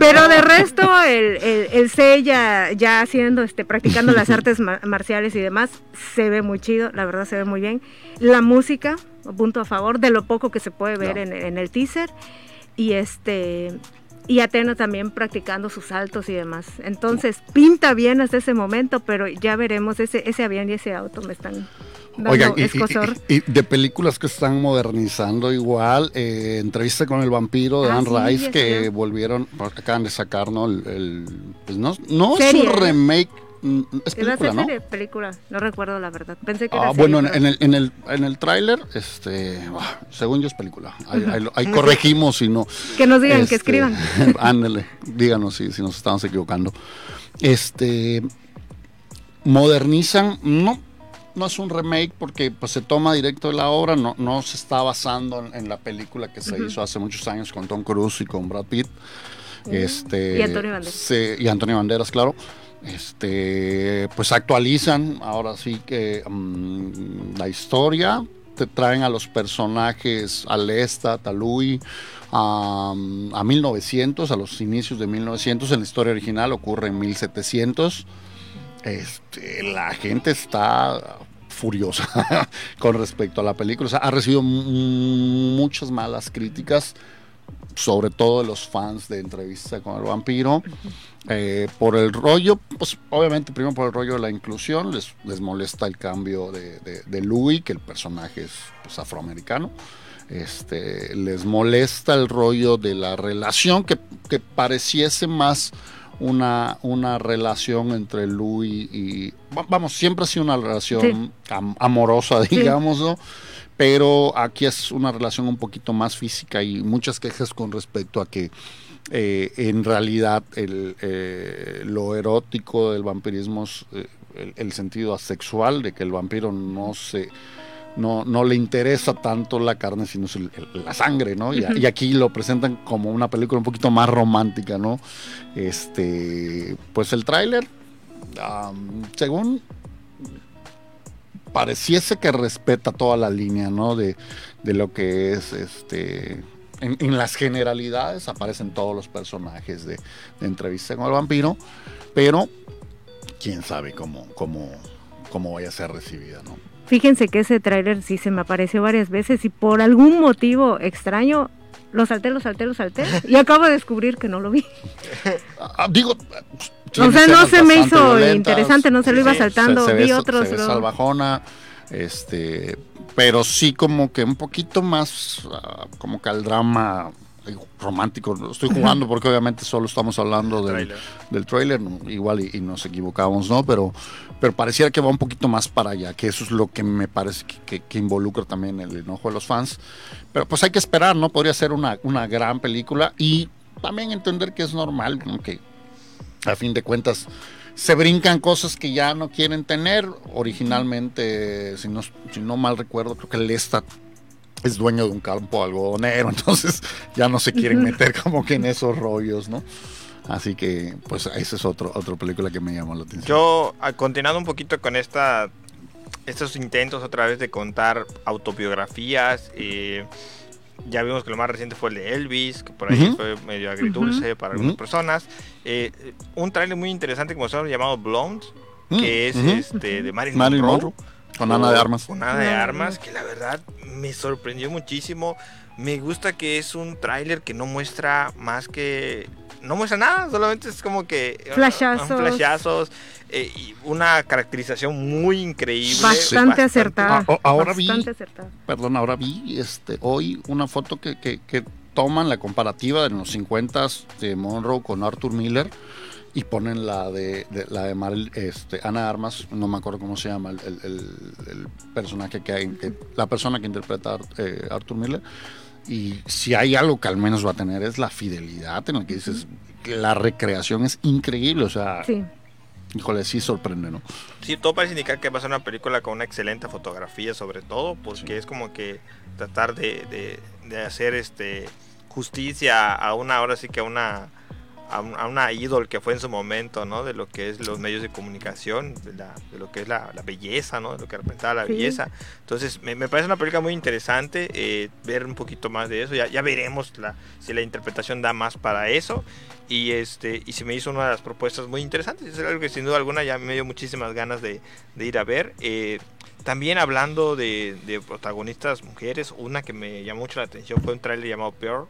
Pero de resto, el, el, el Seiya ya haciendo, este, practicando las artes ma- marciales y demás, se ve muy chido, la verdad se ve muy bien. La música, punto a favor, de lo poco que se puede ver No. en, en el teaser. Y este y Atena también practicando sus saltos y demás. Entonces, pinta bien hasta ese momento, pero ya veremos, ese, ese avión y ese auto me están... Oigan, y, de películas que están modernizando igual, eh, entrevista con el vampiro de Ah, Anne sí, Rice que volvieron, acaban de sacar, ¿no? El, el- pues no, no es un remake, mm, es película, ¿no? serie, película, no recuerdo la verdad. Pensé que era Ah, serie, bueno, en, pero- en el, en el, en el tráiler, este, ah, según yo es película. Ahí, ahí lo- ahí corregimos si no. Que nos digan, que Este, escriban. Ándale, díganos si, si nos estamos equivocando. Este, modernizan, no, no es un remake porque pues, se toma directo de la obra, no, no se está basando en, en la película que se hizo hace muchos años con Tom Cruise y con Brad Pitt. Este, Y Antonio Banderas. se- y Antonio Banderas, claro. Este, pues actualizan ahora sí que mm, la historia, te traen a los personajes a Lestat, a a, a 1900, a los inicios de 1900. En la historia original ocurre en 1700. Este, la gente está furiosa con respecto a la película. O sea, ha recibido muchas malas críticas, sobre todo de los fans de Entrevista con el Vampiro. Eh, por el rollo, pues obviamente primero por el rollo de la inclusión, les, les molesta el cambio de, de, de Louis, que el personaje es pues, afroamericano. Este, les molesta el rollo de la relación que, que pareciese más una, una relación entre Louis y va- vamos, siempre ha sido una relación Sí. am- amorosa, digamos, ¿no? Pero aquí es una relación un poquito más física y muchas quejas con respecto a que eh, en realidad el, eh, lo erótico del vampirismo es eh, el, el sentido asexual, de que el vampiro no se no, no le interesa tanto la carne, sino el- la sangre, ¿no? Y, aquí lo presentan como una película un poquito más romántica, ¿no? Este, pues el tráiler, según pareciese que respeta toda la línea, ¿no? De, de lo que es este. En, en las generalidades aparecen todos los personajes de, de entrevista con el vampiro, pero quién sabe cómo, cómo, cómo vaya a ser recibida, ¿no? Fíjense que ese tráiler sí se me apareció varias veces y por algún motivo extraño lo salté, lo salté, lo salté y acabo de descubrir que no lo vi. Ah, digo, O sea, no se me hizo violentas, interesante, no se lo iba saltando, se, se vi ve, otros. se salvajona, este, pero sí como que un poquito más, ah, como que al drama romántico, estoy jugando porque obviamente solo estamos hablando del, trailer, igual y, y nos equivocamos, ¿no? Pero, pero pareciera que va un poquito más para allá, que eso es lo que me parece que, que- que involucra también el enojo de los fans. Pero pues hay que esperar, ¿no? Podría ser una, una gran película y también entender que es normal, ¿no? que a fin de cuentas se brincan cosas que ya no quieren tener. Originalmente, si no, si no mal recuerdo, creo que Lestat es dueño de un campo algodonero, entonces ya no se quieren meter como que en esos rollos, ¿no? Así que, pues, esa es otro, otra película que me llamó la atención. Yo, ah, continuando un poquito con esta, estos intentos otra vez de contar autobiografías, eh, ya vimos que lo más reciente fue el de Elvis, que por ahí Ujú. fue medio agridulce para algunas Ujú. personas. Eh, un trailer muy interesante como se llama llamado Blonde, Mm, que es este de Marilyn, Marilyn Monroe. Monroe, con Ana de Armas. Con Ana de Armas, que la verdad me sorprendió muchísimo. Me gusta que es un tráiler que no muestra más que... No muestra nada, solamente es como que... uh, Flashazos. flashazos, eh, y una caracterización muy increíble. Bastante acertada. Ah, o- ahora vi- bastante acertada. Perdón, ahora vi este, hoy una foto que, que- que toman la comparativa de los 50 de Monroe con Arthur Miller y ponen la de, de- la de Maril- este, Ana Armas, no me acuerdo cómo se llama el, el- el- el personaje que hay, que- la persona que interpreta eh, Arthur Miller. Y si hay algo que al menos va a tener es la fidelidad en la que dices, que la recreación es increíble, o sea, Sí. híjole, sí sorprende, ¿no? Sí, todo parece indicar que va a ser una película con una excelente fotografía sobre todo, porque es como que tratar de, de- de hacer este justicia a una, ahora sí que a una a, a una ídol que fue en su momento, ¿no? De lo que es los medios de comunicación, de, la- de lo que es la, la belleza, ¿no? De lo que representaba la Sí. belleza. Entonces, me, me parece una película muy interesante eh, ver un poquito más de eso. Ya, ya veremos la, si la interpretación da más para eso. Y este y se me hizo una de las propuestas muy interesantes. Es algo que sin duda alguna ya me dio muchísimas ganas de, de ir a ver. Eh, también hablando de, de protagonistas mujeres, una que me llamó mucho la atención fue un trailer llamado Pearl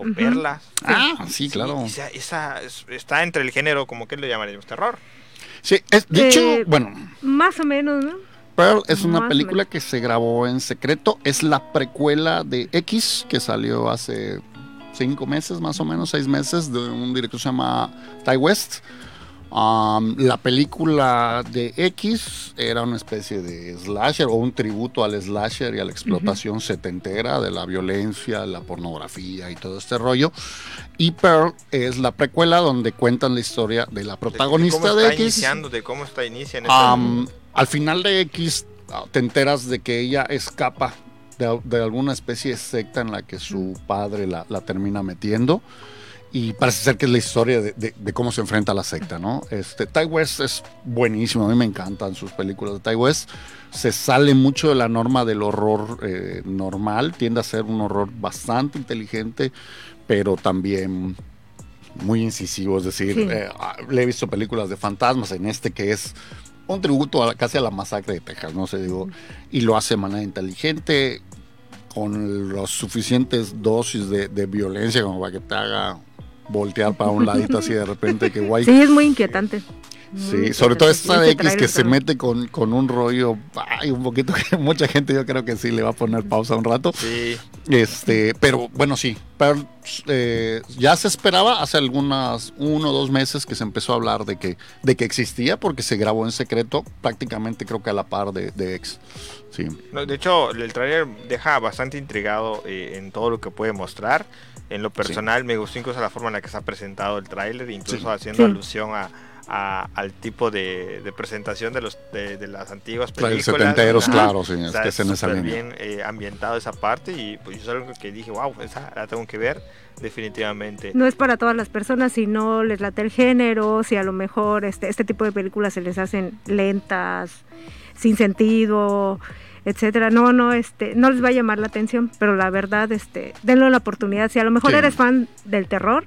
o Ujú. Perlas. Ah, sí, claro. esa, esa es- está entre el género, como que le llamaríamos terror. Sí, es, de Eh, hecho, bueno, Más o menos, ¿no? Pearl es una Más película que se grabó en secreto. Es la precuela de X, que salió hace cinco meses, más o menos, seis meses, de un director que se llama Ty West. Um, la película de X era una especie de slasher o un tributo al slasher y a la explotación setentera de la violencia, la pornografía y todo este rollo. Y Pearl es la precuela donde cuentan la historia de la protagonista ¿Cómo de está X. iniciando? ¿De cómo está iniciando? Am, al final de X ah, te enteras de que ella escapa de, de alguna especie de secta en la que su padre la, la termina metiendo. Y parece ser que es la historia de, de- de cómo se enfrenta a la secta, ¿no? Este, Ty West es buenísimo, a mí me encantan sus películas de Ty West. Se sale mucho de la norma del horror eh, normal, tiende a ser un horror bastante inteligente, pero también muy incisivo. Es decir, Sí. eh, ah, le he visto películas de fantasmas en este que es un tributo a- casi a la masacre de Texas, no sé, digo, y lo hace de manera inteligente, con las suficientes dosis de, de violencia como para que te haga voltear para un ladito así de repente, que guay. Sí, es muy inquietante. Muy Sí, sobre todo esta de X que se mete con, con un rollo, ay, un poquito que mucha gente yo creo que sí le va a poner pausa un rato. Sí, Este, pero bueno, sí, pero eh, ya se esperaba hace algunas uno o dos meses que se empezó a hablar de que, de que existía porque se grabó en secreto prácticamente creo que a la par de, de X. Sí. No, de hecho, el tráiler deja bastante intrigado eh, en todo lo que puede mostrar. En lo personal, me gustó incluso la forma en la que se ha presentado el tráiler, incluso Sí. haciendo Sí. alusión a, a- al tipo de, de presentación de los de, de las antiguas Claro, películas. setenteros, Ajá. claro, sí, O es sea, que es en esa línea. bien eh, ambientado esa parte y pues yo es algo que dije, wow, esa la tengo que ver definitivamente. No es para todas las personas, si no les late el género, si a lo mejor este, este tipo de películas se les hacen lentas, sin sentido, etcétera. No, no, este, no les va a llamar la atención, pero la verdad, este, denle la oportunidad. Si a lo mejor Sí. eres fan del terror,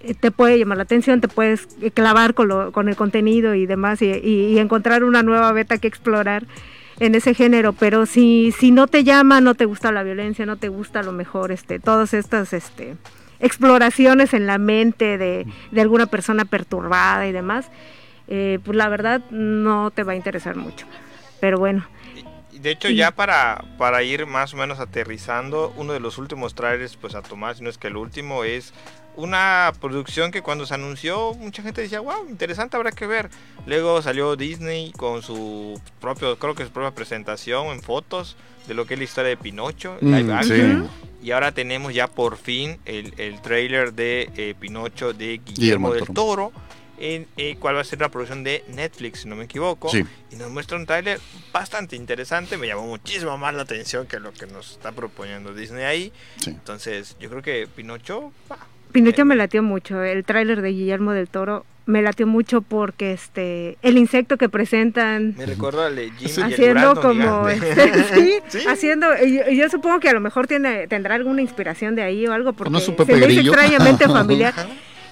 eh, te puede llamar la atención, te puedes eh, clavar con, lo, con el contenido y demás y, y- y encontrar una nueva beta que explorar en ese género, pero si, si no te llama, no te gusta la violencia, no te gusta a lo mejor este, todas estas este, exploraciones en la mente de, de alguna persona perturbada y demás, eh, pues la verdad no te va a interesar mucho. Pero bueno, de hecho, ya para, para ir más o menos aterrizando, uno de los últimos trailers pues a tomar, si no es que el último, es una producción que cuando se anunció mucha gente decía, wow, interesante, habrá que ver. Luego salió Disney con su propio, creo que su propia presentación en fotos de lo que es la historia de Pinocho, live Mm, action. sí. Y ahora tenemos ya por fin el, el trailer de eh, Pinocho de Guillermo, Guillermo del del Toro, en eh, cuál va a ser la producción de Netflix, si no me equivoco. Sí. Y nos muestra un tráiler bastante interesante, me llamó muchísimo más la atención que lo que nos está proponiendo Disney ahí. Sí. Entonces, yo creo que Pinocho, bah, Pinocho Eh, me latió mucho, el tráiler de Guillermo del Toro me latió mucho porque este el insecto que presentan me recuerda al de Jim y el haciendo como este, sí, Sí. haciendo y yo, y yo supongo que a lo mejor tiene tendrá alguna inspiración de ahí o algo porque ¿No es se me extrañamente familiar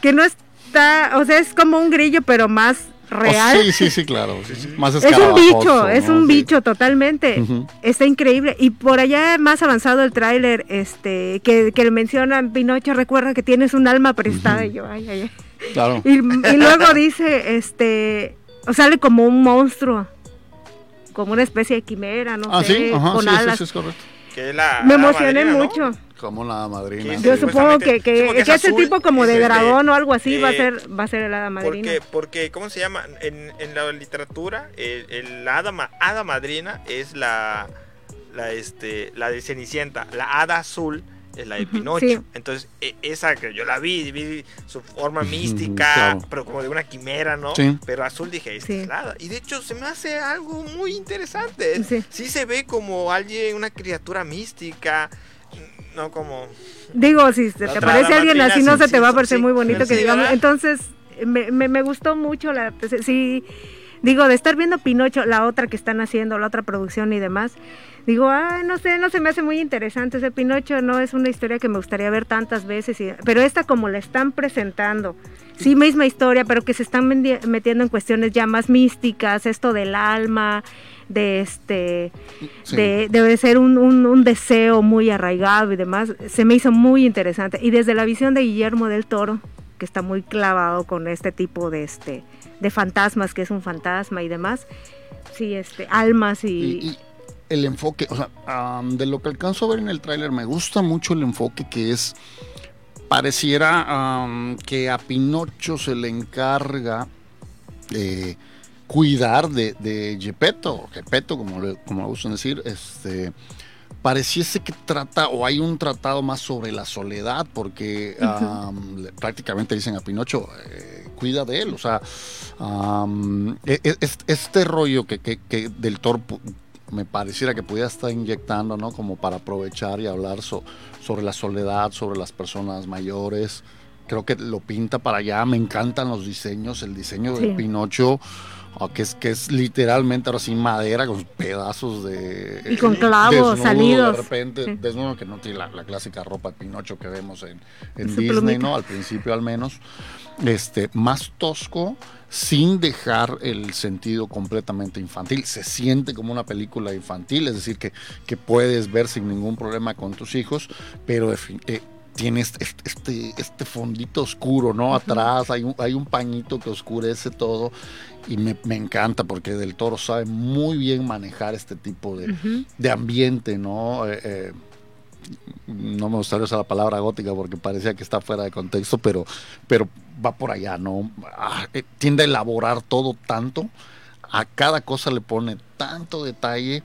que no está o sea es como un grillo pero más Oh, real sí, sí, sí, claro. sí. Más es un bicho es un Sí. bicho totalmente. Está increíble. Y por allá más avanzado el tráiler, este, que, que le mencionan, Pinocho, recuerda que tienes un alma prestada. Y yo, ay, ay, ay. Claro. Y, y luego dice, este, o sale como un monstruo, como una especie de quimera, no Ah, sé, sí, ajá, con sí, sí, alas. sí, es correcto. Que es la Me emocioné madrina, ¿no? mucho. Como la madrina. Sí, Yo supongo que, que, Sí, porque que es ese azul, tipo como de dragón o algo así va a eh, ser va a ser el hada madrina. Porque, porque, ¿cómo se llama? En, en la literatura, el, el- la hada, ma- hada madrina es la, la, este, la de Cenicienta. La hada azul es la de Pinocho. sí. Entonces, e- esa que yo la vi, vi su forma mística, claro. pero como de una quimera, ¿no? Sí. Pero azul dije, esta Sí. es la. Y de hecho, se me hace algo muy interesante. Sí. Sí se ve como alguien, una criatura mística, no como... Digo, si te, te parece alguien así, no se te va a parecer sí. muy bonito Sí, que digamos. Entonces, me, me, me gustó mucho la. Sí, digo, de estar viendo Pinocho, la otra que están haciendo, la otra producción y demás. Digo, ah, no sé, no se me hace muy interesante. Ese Pinocho no es una historia que me gustaría ver tantas veces. y- pero esta, como la están presentando, sí, misma historia, pero que se están metiendo en cuestiones ya más místicas, esto del alma, de este Sí. de, debe ser un, un- un deseo muy arraigado y demás, se me hizo muy interesante. Y desde la visión de Guillermo del Toro, que está muy clavado con este tipo de, este, de fantasmas, que es un fantasma y demás, sí, este, almas y, Y, el enfoque, o sea, de lo que alcanzo a ver en el tráiler, me gusta mucho el enfoque que es, pareciera que a Pinocho se le encarga eh, cuidar de, de Gepetto, Gepetto, como le, como le gustan decir, este, pareciese que trata, o hay un tratado más sobre la soledad, porque am, le- prácticamente dicen a Pinocho, eh, cuida de él, o sea, es- este rollo que, que- que del Thor pu- me pareciera que pudiera estar inyectando, ¿no? Como para aprovechar y hablar so- sobre la soledad, sobre las personas mayores. Creo que lo pinta para allá. Me encantan los diseños, el diseño Sí. de Pinocho, ah, que es que es literalmente ahora sí madera con pedazos de Y con clavos desnudo, salidos. De repente, Sí. desnudo que no tiene la, la clásica ropa de Pinocho que vemos en, Disney, plumita. ¿no? Al principio al menos. Este, más tosco, sin dejar el sentido completamente infantil. Se siente como una película infantil, es decir, que, que puedes ver sin ningún problema con tus hijos, pero eh, tiene este, este, este fondito oscuro, ¿no? Atrás hay un, hay un pañito que oscurece todo y me, me encanta porque Del Toro sabe muy bien manejar este tipo de, de ambiente, ¿no? Eh, eh, no me gustaría usar la palabra gótica porque parecía que está fuera de contexto, pero, pero va por allá, ¿no? Ah, eh, tiende a elaborar todo tanto, a cada cosa le pone tanto detalle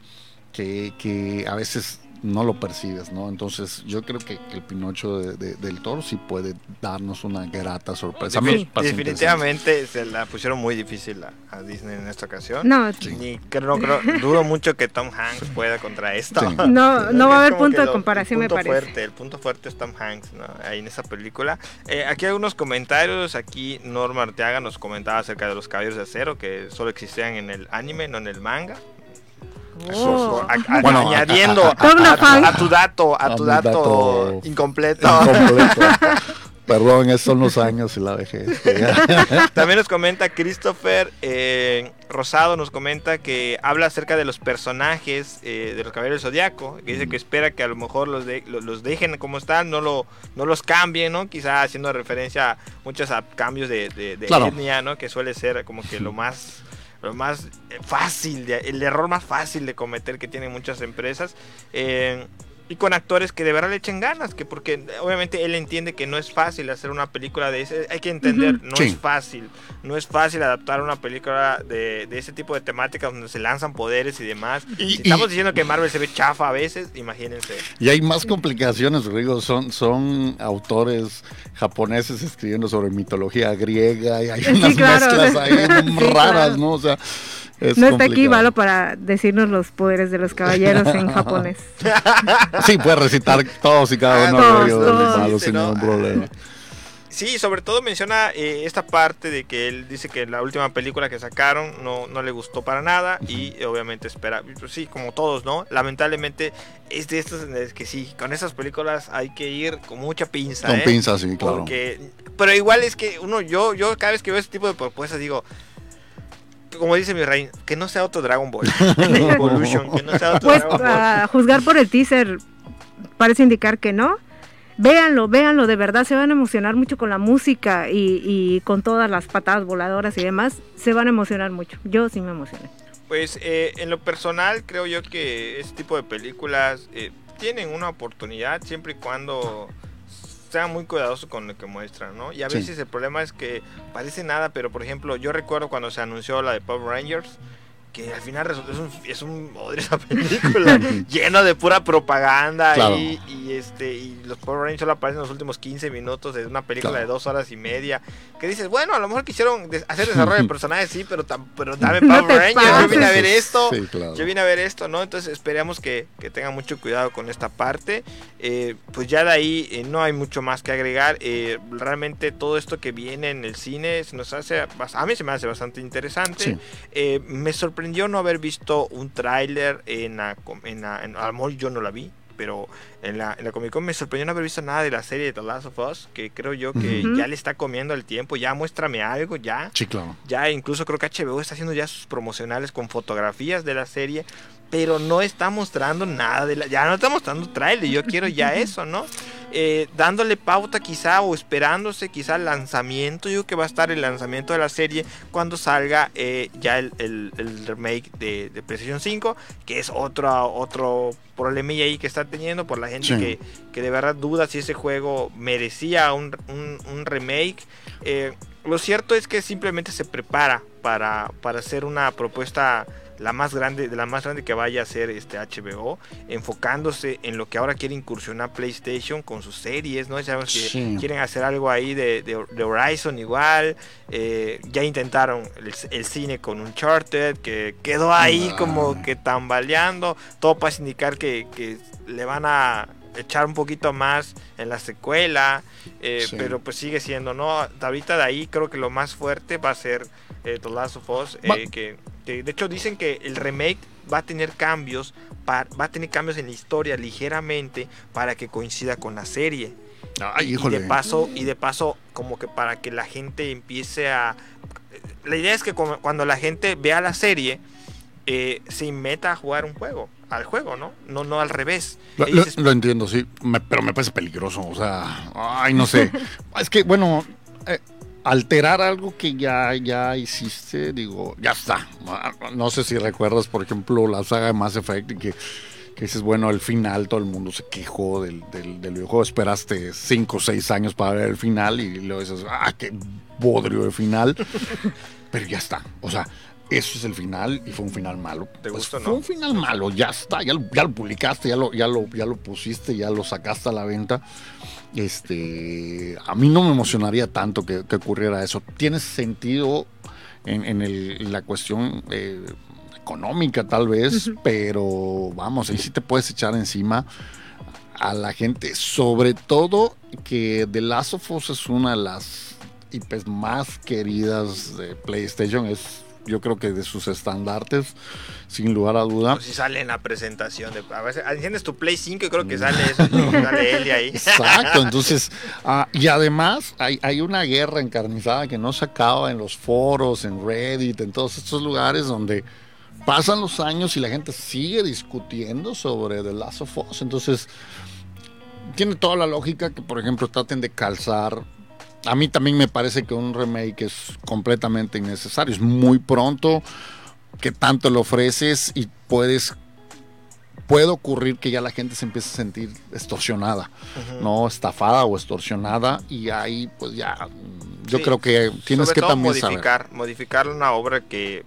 que, que a veces no lo percibes, ¿no? Entonces yo creo que, que el Pinocho de- de- del Toro sí puede darnos una grata sorpresa. Definitivamente se la pusieron muy difícil a, a Disney en esta ocasión. No, Ni creo, no creo, dudo mucho que Tom Hanks pueda contra esto. Sí. no, no va a haber punto de lo- comparación, el me punto parece. Fuerte, el punto fuerte es Tom Hanks, ¿no? Ahí en esa película. Eh, aquí hay algunos comentarios. Aquí Norma Arteaga nos comentaba acerca de los caballeros de acero que solo existían en el anime, no en el manga. Oh. A- a- Bueno, añadiendo a, tu dato, a A tu dato, dato incompleto. Incompleto. Perdón, esos son los años y la vejez. También nos comenta Christopher eh, Rosado, nos comenta que habla acerca de los personajes eh, de los Caballeros del Zodiaco, que dice que espera que a lo mejor los, de- lo- los dejen como están, no, lo, no los cambien, ¿no? Quizá haciendo referencia muchos a cambios de, de- de Claro. etnia, ¿no? Que suele ser como que lo más lo más eh, fácil, de- el error más fácil de cometer que tienen muchas empresas. eh, y con actores que de verdad le echen ganas, que porque obviamente él entiende que no es fácil hacer una película de ese, hay que entender, no Sí. es fácil, no es fácil adaptar una película de, de ese tipo de temáticas donde se lanzan poderes y demás. Y- si estamos y- diciendo que Marvel se ve chafa a veces, imagínense. Y hay más complicaciones, Rigo. Son, son autores japoneses escribiendo sobre mitología griega y hay Sí, unas claro. mezclas ahí Sí, raras, claro. ¿no? O sea, es no está aquí complicado. Valo para decirnos los poderes de los caballeros en japonés. Sí, puede recitar todos y cada uno Todos, de ellos del todos. malo Sí, sin ¿no? ningún problema. Sí, sobre todo menciona eh, esta parte de que él dice que la última película que sacaron no, no le gustó para nada y obviamente espera, pues sí, como todos, ¿no? Lamentablemente es de estas en las que sí, con esas películas hay que ir con mucha pinza. Con ¿eh? pinzas, sí, claro. Porque, pero igual es que uno, yo, yo cada vez que veo este tipo de propuestas digo, como dice mi rey, que no sea otro Dragon Ball Evolution, que no sea otro Pues Dragon Ball. a juzgar por el teaser parece indicar que no. Véanlo, véanlo, de verdad se van a emocionar mucho con la música y, y con todas las patadas voladoras y demás. Se van a emocionar mucho. Yo sí me emocioné. Pues eh, en lo personal creo yo que este tipo de películas eh, tienen una oportunidad siempre y cuando sean muy cuidadosos con lo que muestran, ¿no? Y a Sí. veces el problema es que parece nada, pero por ejemplo yo recuerdo cuando se anunció la de Power Rangers, que al final resultó es un, es un odre esa película, lleno de pura propaganda Claro. y, y, este y los Power Rangers solo aparecen en los últimos 15 minutos de una película Claro. de dos horas y media, que dices, bueno, a lo mejor quisieron hacer desarrollo de personajes, sí, pero, tam- pero dame Power Rangers, yo vine a ver esto, Sí, claro. yo vine a ver esto, ¿no? Entonces esperamos que, que tengan mucho cuidado con esta parte. Eh, pues ya de ahí eh, no hay mucho más que agregar. Eh, realmente todo esto que viene en el cine se nos hace, a mí se me hace bastante interesante. Sí. Eh, me sorprendió no haber visto un tráiler en la, en la- en- a yo no la vi. Pero en la, en la Comic Con me sorprendió no haber visto nada de la serie de The Last of Us, que creo yo que ya le está comiendo el tiempo, ya muéstrame algo, ya. Sí, claro. Ya incluso creo que HBO está haciendo ya sus promocionales con fotografías de la serie, pero no está mostrando nada de la, ya no está mostrando trailer, yo quiero ya eso, ¿no? eh, dándole pauta quizá o esperándose quizá el lanzamiento. Yo creo que va a estar el lanzamiento de la serie cuando salga eh, ya el, remake de, de, PlayStation 5, que es otro, otro problemilla ahí que está teniendo por la gente que, que, de verdad duda si ese juego merecía un, un, remake. Eh, lo cierto es que simplemente se prepara para, para hacer una propuesta la más grande, de la más grande que vaya a ser este HBO, enfocándose en lo que ahora quiere incursionar PlayStation con sus series, ¿no? Sabemos que quieren hacer algo ahí de, Horizon igual, eh, ya intentaron el, cine con Uncharted, que quedó ahí ah. como que tambaleando, todo para indicar que, que le van a echar un poquito más en la secuela, eh, pero pues sigue siendo, ¿no? Ahorita de ahí creo que lo más fuerte va a ser eh, The Last of Us, eh, que, de hecho dicen que el remake va a tener cambios, va a tener cambios en la historia ligeramente para que coincida con la serie. y, de paso, y de paso, como que para que la gente empiece a... La idea es que cuando la gente vea la serie, se meta a jugar un juego al juego, ¿no? No, no al revés. Lo, entiendo, sí, pero me parece peligroso, o sea, ay, no sé. es que, bueno, eh, alterar algo que ya, ya hiciste, digo, ya está. No sé si recuerdas, por ejemplo, la saga de Mass Effect, que, que dices, bueno, al final todo el mundo se quejó del, del, del videojuego, esperaste 5 o 6 años para ver el final y luego dices, ah, qué bodrio de final. pero ya está, o sea eso es el final y fue un final malo. ¿Te pues Fue un final malo, ya está, ya, ya, lo publicaste, ya lo, ya, lo, ya lo pusiste, ya lo sacaste a la venta. Este, a mí no me emocionaría tanto que, ocurriera eso. Tiene sentido en, la cuestión eh, económica tal vez, pero vamos, ahí sí te puedes echar encima a la gente, sobre todo que The Last of Us es una de las IPs más queridas de PlayStation, es yo creo que de sus estandartes, sin lugar a duda. Pues si sale en la presentación, de, a veces enciendes tu Play 5 y creo que sale eso, sale él de ahí. Exacto, entonces, ah, y además hay, hay, una guerra encarnizada que no se acaba en los foros, en Reddit, en todos estos lugares donde pasan los años y la gente sigue discutiendo sobre The Last of Us, entonces tiene toda la lógica que, por ejemplo, traten de calzar a mí también me parece que un remake es completamente innecesario. Es muy pronto que tanto lo ofreces y puedes puede ocurrir que ya la gente se empiece a sentir extorsionada, ¿no? Estafada o extorsionada y ahí pues ya yo creo que tienes que también modificar, modificar una obra que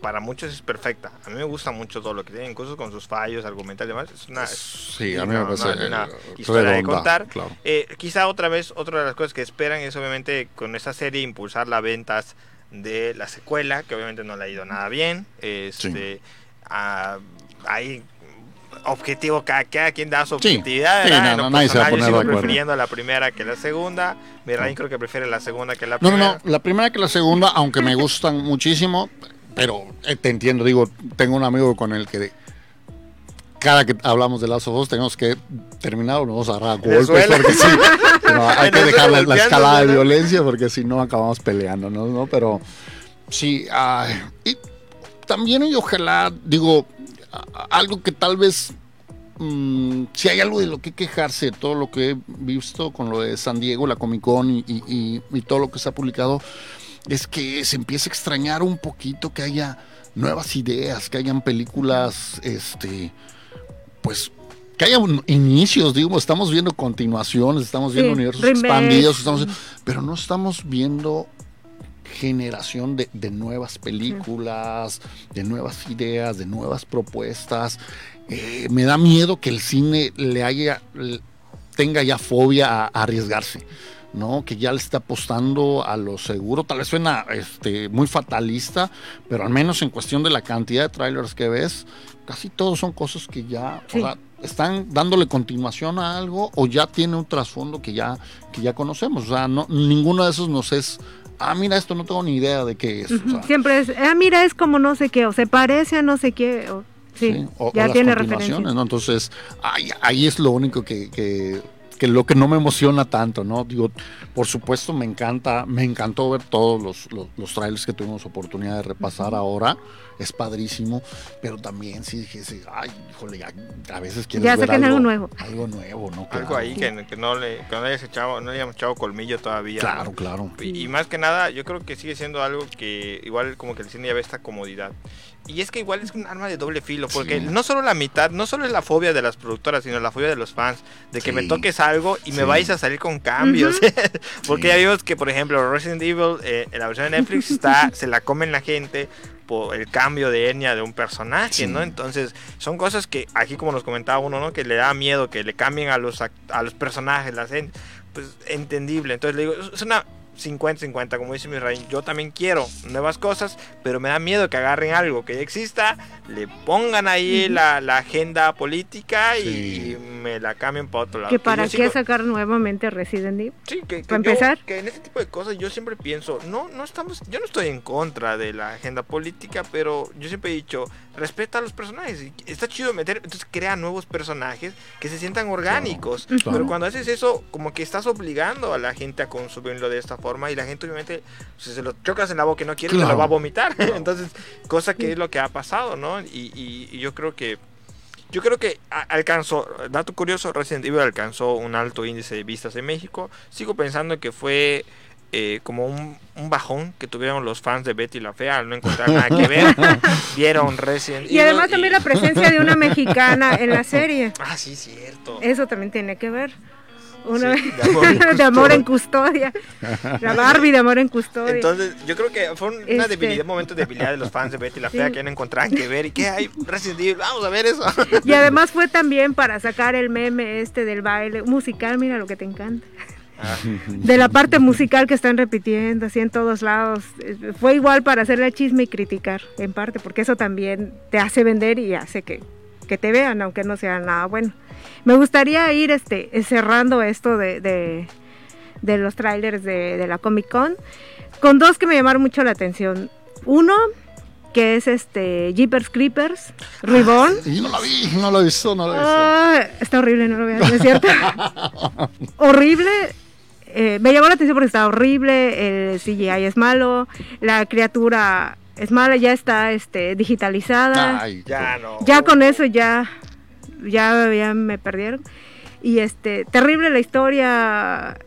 para muchos es perfecta. A mí me gusta mucho todo lo que tiene, incluso con sus fallos, argumentales y demás. Es una, sí, a mí me parece una, historia de contar. Eh, quizá otra vez, otra de las cosas que esperan es obviamente con esa serie impulsar las ventas de la secuela, que obviamente no le ha ido nada bien. Este, hay objetivo, cada, quien da su objetividad. Sí, no, nadie se va a poner de prefiriendo la primera que la segunda. Mi creo que prefiere la segunda que la primera. No, no, la primera que la segunda, aunque me gustan muchísimo. Pero eh, te entiendo, digo, tengo un amigo con el que cada que hablamos de las ojos tenemos que terminar o nos vamos a agarrar golpes porque sí, hay que dejar la, escalada de violencia porque si no acabamos peleando, ¿no? Pero sí, y también y ojalá, digo, algo que tal vez mm, si hay algo de lo que quejarse, todo lo que he visto con lo de San Diego, la Comic Con y, y todo lo que se ha publicado, es que se empieza a extrañar un poquito que haya nuevas ideas, que hayan películas, este, pues, que haya inicios, digo, estamos viendo continuaciones, estamos viendo universos expandidos, pero no estamos viendo generación de, nuevas películas, de nuevas ideas, de nuevas propuestas. Eh, me da miedo que el cine le haya tenga ya fobia a arriesgarse. ¿No? Que ya le está apostando a lo seguro. Tal vez suena este, muy fatalista, pero al menos en cuestión de la cantidad de trailers que ves, casi todos son cosas que ya, están dándole continuación a algo o ya tiene un trasfondo que ya, que ya conocemos. O sea, no, ninguno de esos nos es ah, mira, esto no tengo ni idea de qué es. Siempre es, ah, mira, es como no sé qué, o se parece a no sé qué, o, sí, ya tiene referencias. ¿no? Entonces, ahí, ahí, es lo único que, que lo que no me emociona tanto, ¿no? Digo, por supuesto me encanta, me encantó ver todos los, los, los trailers que tuvimos oportunidad de repasar ahora, es padrísimo, pero también sí dije, sí, ay, híjole, ya, a veces quieres Ya ver algo nuevo. Algo nuevo, ¿no? Algo Claro. ahí que, que no le que no le hayas echado, no le hayamos echado colmillo todavía. Claro, ¿no? claro. Y, y más que nada, yo creo que sigue siendo algo que igual como que el cine ya ve esta comodidad. Y es que igual es un arma de doble filo, porque Sí. no solo la mitad, no solo es la fobia de las productoras, sino la fobia de los fans, de que Sí. me toques algo y me vais a salir con cambios. porque Sí. ya vimos que, por ejemplo, Resident Evil, eh, en la versión de Netflix, está, se la comen la gente por el cambio de etnia de un personaje, Sí. ¿no? Entonces, son cosas que aquí como nos comentaba uno, ¿no? Que le da miedo que le cambien a los, act- a los personajes, las pues entendible. Entonces le digo, es una 50-50, como dice mi rey. Yo también quiero nuevas cosas, pero me da miedo que agarren algo que ya exista, le pongan ahí la, la agenda política y, Sí. y me la cambien para otro lado. Que yo para qué sigo- sacar nuevamente Resident Evil. Sí, que, que ¿Para yo- empezar? que en este tipo de cosas yo siempre pienso, no, no estamos, yo no estoy en contra de la agenda política, pero yo siempre he dicho, respeta a los personajes. y Está chido meter, entonces crea nuevos personajes que se sientan orgánicos. Claro. Pero cuando haces eso, como que estás obligando a la gente a consumirlo de esta forma y la gente obviamente, si se lo chocas en la boca y no quiere, te Claro. lo va a vomitar. Entonces, cosa que es lo que ha pasado, ¿no? Y, y- y yo creo que yo creo que alcanzó, dato curioso, Resident Evil alcanzó un alto índice de vistas en México. Sigo pensando que fue eh, como un, un bajón que tuvieron los fans de Betty la Fea al no encontrar nada que ver. Vieron Resident Evil. Y además también la presencia de una mexicana en la serie. Ah, sí, cierto. Eso también tiene que ver. Una Sí, de amor en de amor en custodia. La Barbie de amor en custodia. Entonces, yo creo que fue un- una Este. debilidad, un momento de debilidad de los fans de Betty la Fea Sí. que no encontraban que ver. ¿Y qué hay? Resident vamos a ver eso. y además fue también para sacar el meme este del baile musical, mira lo que te encanta. Ah, De la parte musical que están repitiendo así en todos lados. Fue igual para hacerle chisme y criticar, en parte, porque eso también te hace vender y hace que, que te vean, aunque no sea nada bueno. Me gustaría ir este, cerrando esto de, de, de los trailers de, de la Comic Con con dos que me llamaron mucho la atención. Uno, que es este Jeepers Creepers, Reborn. Y no la vi, no la he visto, no la he visto. Ah, está horrible, no lo veas, ¿no es cierto? horrible. eh, me llamó la atención porque está horrible, el CGI es malo, la criatura es mala, ya está este, digitalizada. Ay, ya no. Ya con eso ya, ya, ya me perdieron. Y este, terrible la historia,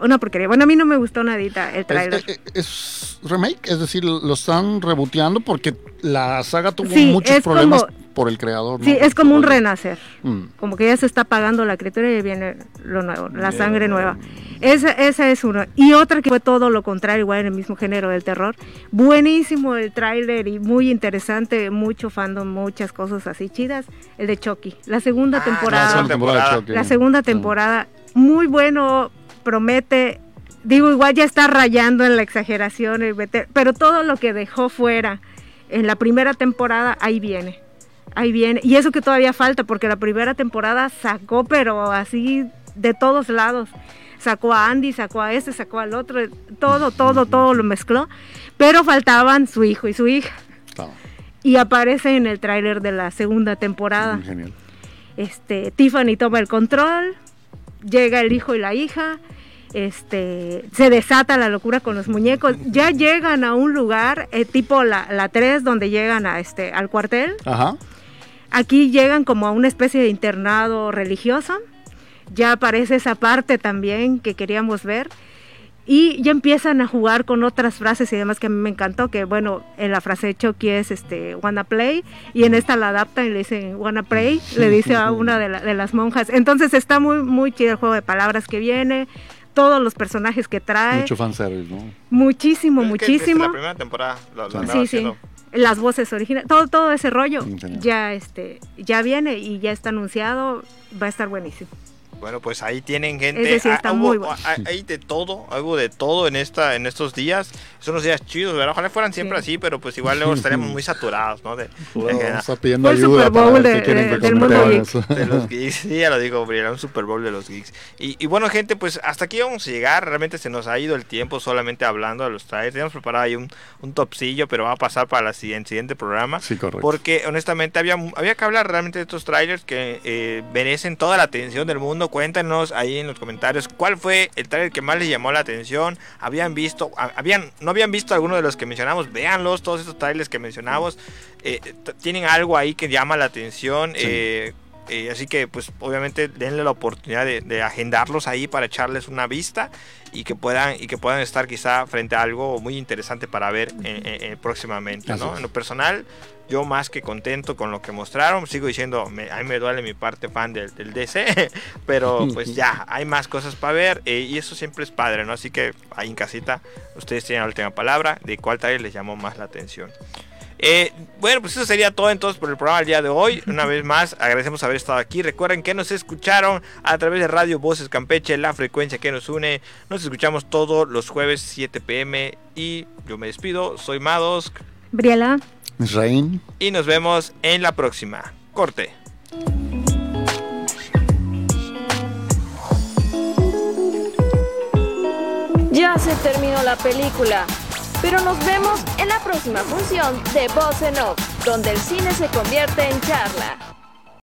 una porquería. Bueno, a mí no me gustó nadita el Es, trailer. es- es remake, es decir, lo están reboteando porque la saga tuvo Sí, muchos es problemas como- por el creador. ¿no? Sí, es como un renacer. Mm. como que ya se está apagando la criatura y viene lo nuevo, la sangre nueva. Esa, esa es una. Y otra que fue todo lo contrario, igual en el mismo género del terror. Buenísimo el tráiler y muy interesante, mucho fandom, muchas cosas así chidas. El de Chucky, la segunda Ah, La temporada. segunda temporada. La segunda temporada, muy bueno, promete. Digo, igual ya está rayando en la exageración, el meter- pero todo lo que dejó fuera en la primera temporada, ahí viene. Ahí viene. Y eso que todavía falta, porque la primera temporada sacó, pero así de todos lados. Sacó a Andy, sacó a este, sacó al otro, todo, todo, todo lo mezcló. Pero faltaban su hijo y su hija. Y aparece en el tráiler de la segunda temporada genial. este, Tiffany toma el control, llega el hijo y la hija, este, se desata la locura con los muñecos, ya llegan a un lugar eh, tipo la, la 3 donde llegan a este, al cuartel, Ajá. Aquí llegan como a una especie de internado religioso, ya aparece esa parte también que queríamos ver. Y ya empiezan a jugar con otras frases y demás que a mí me encantó, que bueno, en la frase de Chucky es este, wanna play, y en esta la adaptan y le dicen wanna pray, le dice a una de, la- de las monjas. Entonces está muy, muy chido el juego de palabras que viene, todos los personajes que trae, Mucho fanservice, ¿no? muchísimo, Es que desde muchísimo. la primera temporada lo, lo Sí, Sí, sí. haciendo. Las voces originales, todo, todo ese rollo ya, este, ya viene y ya está anunciado, va a estar buenísimo. Bueno, pues ahí tienen gente. Ese sí está Ah, muy hubo- bueno. ah, Hay de todo, algo de todo en esta, en estos días. Son unos días chidos, ¿verdad? Ojalá fueran siempre Sí. así, pero pues igual luego estaríamos muy saturados, ¿no? De, Bueno, de- está pidiendo el ayuda Super Bowl de- de- del mundo de los geeks. Sí, ya lo digo, Gabriela, un Super Bowl de los geeks. Y, y bueno, gente, pues hasta aquí vamos a llegar. Realmente se nos ha ido el tiempo solamente hablando de los trailers. Teníamos preparado ahí un, un topsillo, pero va a pasar para el siguiente, siguiente programa. Sí, correcto. Porque honestamente había, había que hablar realmente de estos trailers que eh, merecen toda la atención del mundo. Cuéntenos ahí en los comentarios cuál fue el trailer que más les llamó la atención. Habían visto, habían, no habían visto alguno de los que mencionamos, véanlos, todos estos trailers que mencionamos. Eh, tienen algo ahí que llama la atención. Eh, eh, así que pues obviamente denle la oportunidad de, agendarlos ahí para echarles una vista y que puedan y que puedan estar quizá frente a algo muy interesante para ver próximamente. En lo personal, yo más que contento con lo que mostraron. Sigo diciendo, a mí me duele mi parte fan del, del DC, pero pues ya, hay más cosas para ver eh, y eso siempre es padre, ¿no? Así que ahí en casita ustedes tienen la última palabra de cuál trailer les llamó más la atención. Eh, bueno, pues eso sería todo entonces por el programa del día de hoy. Una vez más, agradecemos haber estado aquí. Recuerden que nos escucharon a través de Radio Voces Campeche, la frecuencia que nos une. Nos escuchamos todos los jueves 7 pm y yo me despido. Soy Mados. Briela. Israel. Y nos vemos en la próxima. Corte. Ya se terminó la película, pero nos vemos en la próxima función de Voz en Off, donde el cine se convierte en charla.